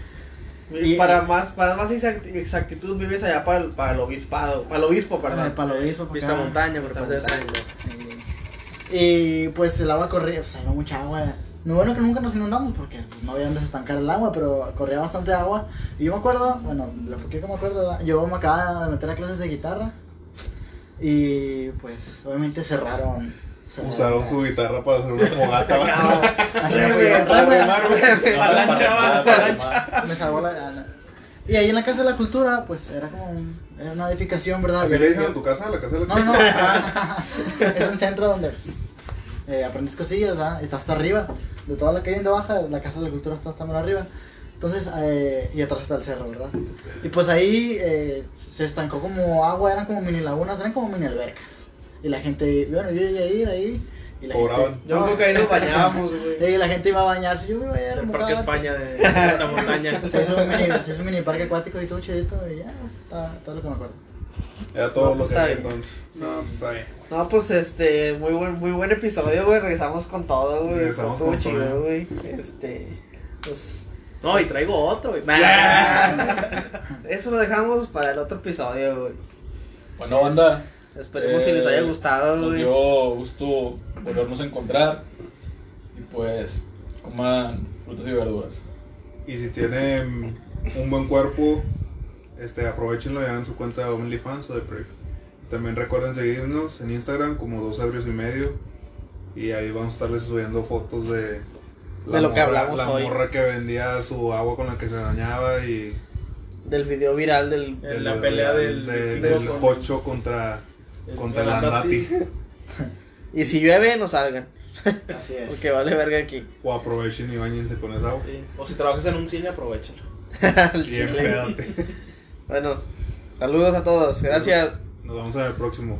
Y- para más para más exact- exactitud vives allá para el, para el obispado, para el obispo, perdón. Para lo obispo, para Vista acá. montaña, por Vista montaña. Y pues el agua corría, pues había mucha agua. Lo bueno que nunca nos inundamos porque pues, no había donde estancar el agua, pero corría bastante agua. Y yo me acuerdo, bueno, lo poquito que me acuerdo, yo me acababa de meter a clases de guitarra. Y pues obviamente cerraron. Usaron su guitarra para hacer una fogata. Me para salvó la, la- Y ahí en la Casa de la Cultura, pues era como un- era una edificación, ¿verdad? ¿Así le dicen a tu casa? ¿La casa de la No, no, es un centro donde pues, eh, aprendes cosillas, ¿verdad? Está hasta arriba. De toda la calle en de baja, la Casa de la Cultura está hasta más arriba. Entonces, eh, y atrás está el cerro, ¿verdad? Y pues ahí eh, se estancó como agua, eran como mini lagunas, eran como mini albercas. Y la gente, bueno, yo llegué a ir ahí. Y la gente, Yo creo que ahí nos [laughs] bañábamos, güey. y la gente iba a bañarse, yo me iba a ir a El Parque. España de [laughs] esta montaña. Se hizo un mini, se hizo un mini parque acuático y todo chidito y ya, está, todo lo que me acuerdo. Era todo No, lo pues que había entonces. No, pues está bien. No, pues este, muy buen, muy buen episodio, güey. Regresamos con todo, güey. Regresamos Estuvo con chido, todo. güey. Este, pues. No, y traigo otro, güey. [laughs] Eso lo dejamos para el otro episodio, güey. Bueno, banda. Esperemos si eh, les haya gustado, Nos güey. dio gusto volvernos a encontrar. Y pues, coman frutas y verduras. Y si tienen un buen cuerpo, este, aprovechenlo y hagan su cuenta de OnlyFans o de Prep. También recuerden seguirnos en Instagram como dos ebrios y medio. Y ahí vamos a estarles subiendo fotos de, De lo que hablamos la hoy. morra que vendía su agua con la que se bañaba y Del video viral del. Eh, la pelea del de- vikingo del con- Jocho contra, contra el Andati. [laughs] Y si llueve, no salgan. Así es. Porque vale verga aquí. O aprovechen y bañense con esa agua. Sí. O si trabajas en un cine, aprovechalo. [laughs] Empédate. Bueno, saludos a todos. Gracias. Nos vemos en el próximo.